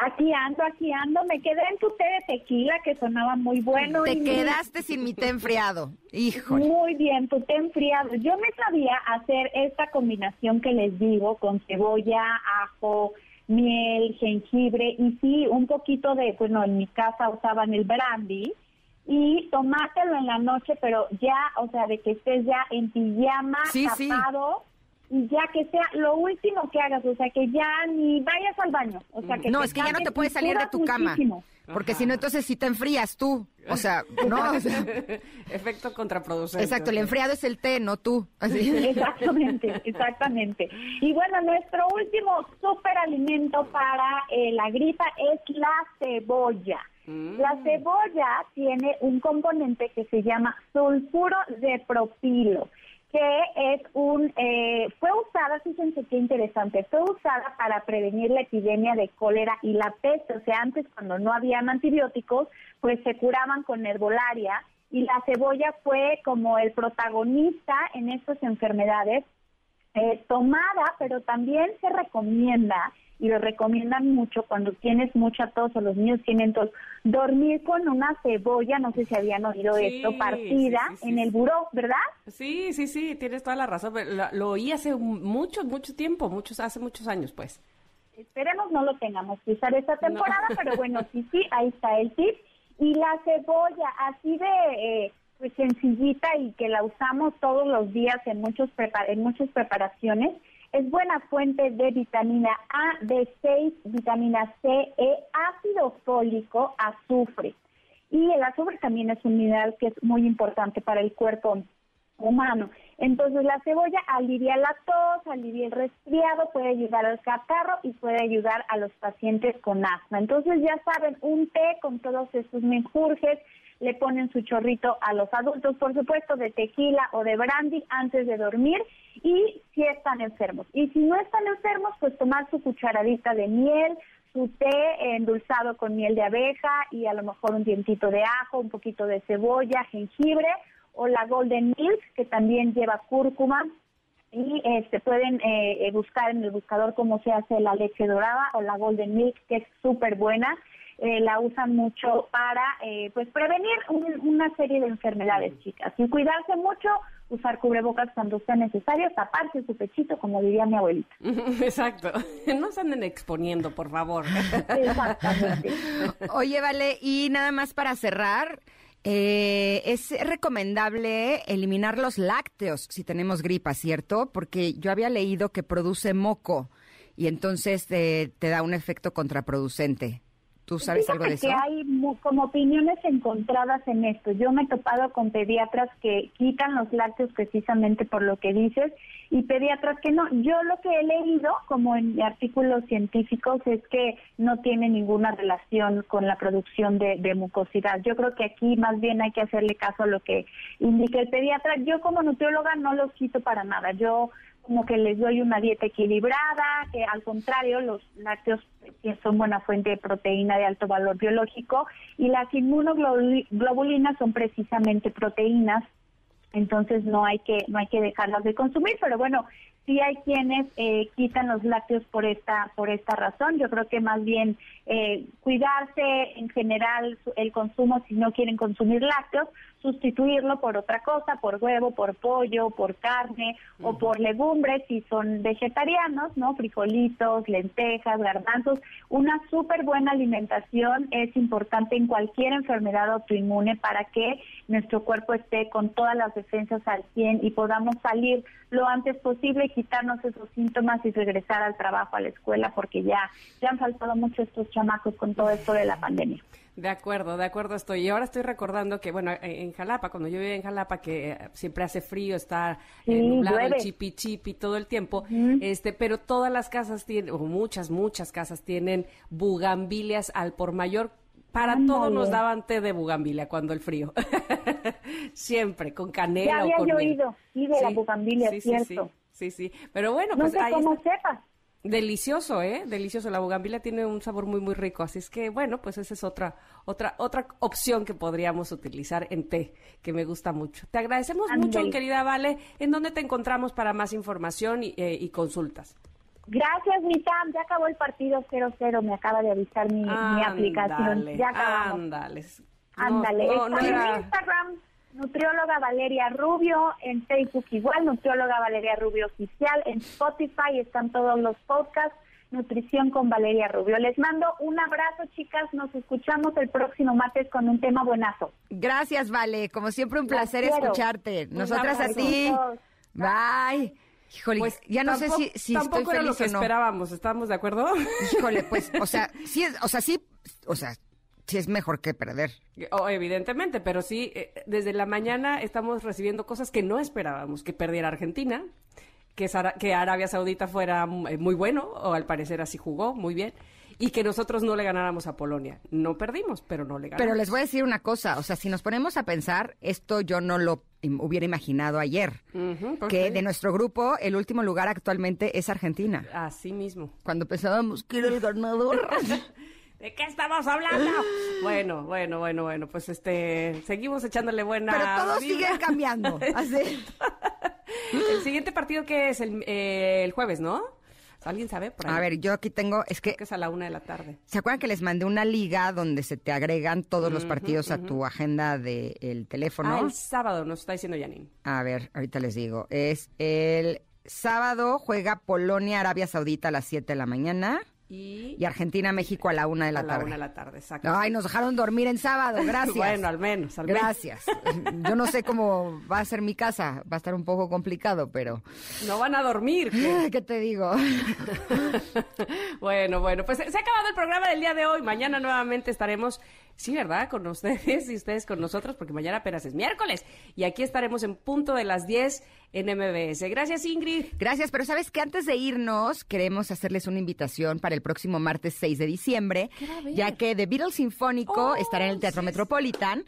Aquí ando, aquí ando. Me quedé en tu té de tequila que sonaba muy bueno. Te y quedaste sin mi té enfriado. Híjole. Muy bien, tu té enfriado. Yo me sabía hacer esta combinación que les digo con cebolla, ajo, miel, jengibre y sí, un poquito de, bueno, en mi casa usaban el brandy y tomártelo en la noche, pero ya, o sea, de que estés ya en pijama, Sí, sí. Y ya que sea lo último que hagas, o sea, que ya ni vayas al baño. O sea, que No, es que ya no te puedes salir de tu cama. muchísimo. Porque si no, entonces sí te enfrías tú. O sea, no. o sea, Efecto contraproducente. exacto, el enfriado es el té, no tú. Así. Exactamente, exactamente. Y bueno, nuestro último superalimento para eh, la gripa es la cebolla. La cebolla tiene un componente que se llama sulfuro de propilo, que es un, eh, fue usada, fíjense qué interesante, fue usada para prevenir la epidemia de cólera y la peste. O sea, antes cuando no habían antibióticos, pues se curaban con herbolaria y la cebolla fue como el protagonista en estas enfermedades eh, tomada, pero también se recomienda y lo recomiendan mucho cuando tienes mucha tos o los niños tienen tos, dormir con una cebolla, no sé si habían oído Sí, esto, partida sí, sí, sí, en el buró, ¿verdad? Sí, sí, sí, tienes toda la razón. Lo, lo oí hace mucho, mucho tiempo, muchos, hace muchos años, pues. Esperemos no lo tengamos que usar esta temporada, pero bueno, sí, sí, ahí está el tip. Y la cebolla, así de eh, pues sencillita y que la usamos todos los días en, muchos en muchas preparaciones, es buena fuente de vitamina A, B6, vitamina C, E, ácido fólico, azufre. Y el azufre también es un mineral que es muy importante para el cuerpo humano. Entonces la cebolla alivia la tos, alivia el resfriado, puede ayudar al catarro y puede ayudar a los pacientes con asma. Entonces ya saben, un té con todos estos menjurjes, le ponen su chorrito a los adultos, por supuesto, de tequila o de brandy antes de dormir y si están enfermos. Y si no están enfermos, pues tomar su cucharadita de miel, su té endulzado con miel de abeja y a lo mejor un dientito de ajo, un poquito de cebolla, jengibre o la Golden Milk, que también lleva cúrcuma. Y este, pueden eh, eh, buscar en el buscador cómo se hace la leche dorada o la Golden Milk, que es súper buena. Eh, la usan mucho para eh, pues prevenir un- una serie de enfermedades, chicas. Y cuidarse mucho, usar cubrebocas cuando sea necesario, taparse su pechito, como diría mi abuelita. Exacto. No se anden exponiendo, por favor. Exactamente. Oye, vale, y nada más para cerrar, eh, es recomendable eliminar los lácteos si tenemos gripa, ¿cierto? Porque yo había leído que produce moco y entonces eh, te da un efecto contraproducente. ¿Tú sabes algo de eso? Que hay como opiniones encontradas en esto. Yo me he topado con pediatras que quitan los lácteos precisamente por lo que dices y pediatras que no. Yo lo que he leído, como en artículos científicos, es que no tiene ninguna relación con la producción de, de mucosidad. Yo creo que aquí más bien hay que hacerle caso a lo que indica el pediatra. Yo como nutrióloga no los quito para nada. Yo como que les doy una dieta equilibrada, que al contrario, los lácteos son buena fuente de proteína de alto valor biológico y las inmunoglobulinas son precisamente proteínas, entonces no hay que no hay que dejarlas de consumir, pero bueno, sí hay quienes eh, quitan los lácteos por esta por esta razón. Yo creo que más bien eh, cuidarse en general el consumo si no quieren consumir lácteos, sustituirlo por otra cosa, por huevo, por pollo, por carne o por legumbres si son vegetarianos, ¿no? Frijolitos, lentejas, garbanzos. Una súper buena alimentación es importante en cualquier enfermedad autoinmune para que nuestro cuerpo esté con todas las defensas al 100 y podamos salir lo antes posible, quitarnos esos síntomas y regresar al trabajo, a la escuela, porque ya, ya han faltado mucho estos chamacos con todo esto de la pandemia. De acuerdo, de acuerdo estoy. Y ahora estoy recordando que, bueno, en en Jalapa, cuando yo vivía en Jalapa, que eh, siempre hace frío, está eh, Sí, nublado, el chipi chipi todo el tiempo, este, pero todas las casas tienen, o muchas, muchas casas tienen bugambilias al por mayor. Para todo Ándale. nos daban té de bugambilia cuando el frío. siempre, con canela Ya o con yo oído, sí, de la bugambilia, sí, sí, cierto. Sí, sí, sí. Pero bueno, No pues sé ahí cómo sepas. Delicioso, ¿eh? Delicioso. La bugambilia tiene un sabor muy, muy rico. Así es que, bueno, pues esa es otra, otra, otra opción que podríamos utilizar en té, que me gusta mucho. Te agradecemos mucho, querida Vale. ¿En dónde te encontramos para más información y, eh, y consultas? Gracias, mi Tam. Ya acabó el partido 0-0. Me acaba de avisar mi, mi aplicación. Ya acabamos. Ándale. No, Ándale. no, no Está era- en Instagram, nutrióloga Valeria Rubio. En Facebook igual, nutrióloga Valeria Rubio Oficial. En Spotify están todos los podcasts. Nutrición con Valeria Rubio. Les mando un abrazo, chicas. Nos escuchamos el próximo martes con un tema buenazo. Gracias, Vale. Como siempre, un Las placer quiero. escucharte. Nosotras a ti. Bye. Híjole, Pues ya no tampoco- sé si, si tampoco estoy era lo feliz que o no. esperábamos. ¿Estamos de acuerdo? Híjole, pues, o sea, sí, es- o sea, sí, o sea, sí es mejor que perder. Oh, evidentemente, pero sí, eh, desde la mañana estamos recibiendo cosas que no esperábamos, que perdiera Argentina, que, Sara- que Arabia Saudita fuera mm, muy bueno, o al parecer así jugó, muy bien, y que nosotros no le ganáramos a Polonia. No perdimos, pero no le ganamos. Pero les voy a decir una cosa, o sea, si nos ponemos a pensar, esto yo no lo hubiera imaginado ayer, Ujú, ¿por que de nuestro grupo el último lugar actualmente es Argentina. Así mismo. Cuando pensábamos que era el ganador. ¿De qué estamos hablando? bueno, bueno, bueno, bueno, pues este, seguimos echándole buena Pero todo vibra. sigue cambiando. Así. El siguiente partido que es el, eh, el jueves, ¿no? ¿Alguien sabe? Por ahí? A ver, yo aquí tengo, es que Creo que es a la una de la tarde. ¿Se acuerdan que les mandé una liga donde se te agregan todos los partidos a tu agenda del teléfono? Ah, el sábado, nos está diciendo Janine. A ver, ahorita les digo. Es el sábado juega Polonia, Arabia Saudita a las 7 de la mañana. Y, Y Argentina-México a la una de la a la tarde. una de la tarde, exacto. Ay, nos dejaron dormir en sábado, gracias. Bueno, al menos, al menos. Gracias. Yo no sé cómo va a ser mi casa, va a estar un poco complicado, pero No van a dormir. ¿qué? ¿qué te digo? bueno, bueno, pues se ha acabado el programa del día de hoy. Mañana nuevamente estaremos, sí, ¿verdad? Con ustedes y ustedes con nosotros, porque mañana apenas es miércoles. Y aquí estaremos en punto de las 10 en MBS. Gracias, Ingrid. Gracias, pero sabes que antes de irnos queremos hacerles una invitación para el próximo martes 6 de diciembre, ya que The Beatles Sinfónico Oh, estará en el Teatro sí, Metropolitan.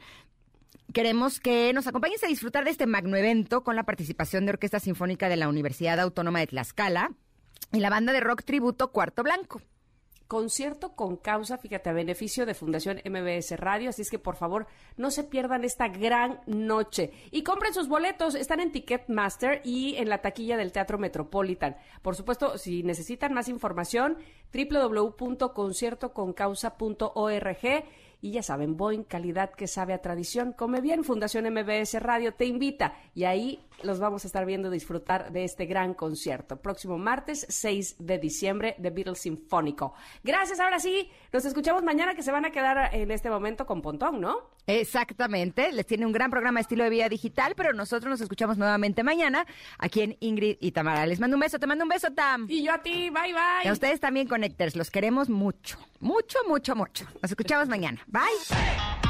Queremos que nos acompañes a disfrutar de este magno evento con la participación de Orquesta Sinfónica de la Universidad Autónoma de Tlaxcala y la banda de rock tributo Cuarto Blanco. Concierto con causa, fíjate, a beneficio de Fundación MBS Radio, así es que por favor no se pierdan esta gran noche. Y compren sus boletos, están en Ticketmaster y en la taquilla del Teatro Metropolitan. Por supuesto, si necesitan más información, www.conciertoconcausa.org y ya saben, Boeing, calidad que sabe a tradición, come bien, Fundación MBS Radio te invita. Y ahí los vamos a estar viendo disfrutar de este gran concierto. Próximo martes 6 de diciembre de Beatles Sinfónico. Gracias, ahora sí, nos escuchamos mañana que se van a quedar en este momento con Pontón, ¿no? Exactamente, les tiene un gran programa de estilo de vida digital, pero nosotros nos escuchamos nuevamente mañana aquí en Ingrid y Tamara. Les mando un beso, te mando un beso, Tam. Y yo a ti, bye Y bye. a ustedes también, Connectors, los queremos mucho, mucho, mucho, mucho. Nos escuchamos mañana. Bye.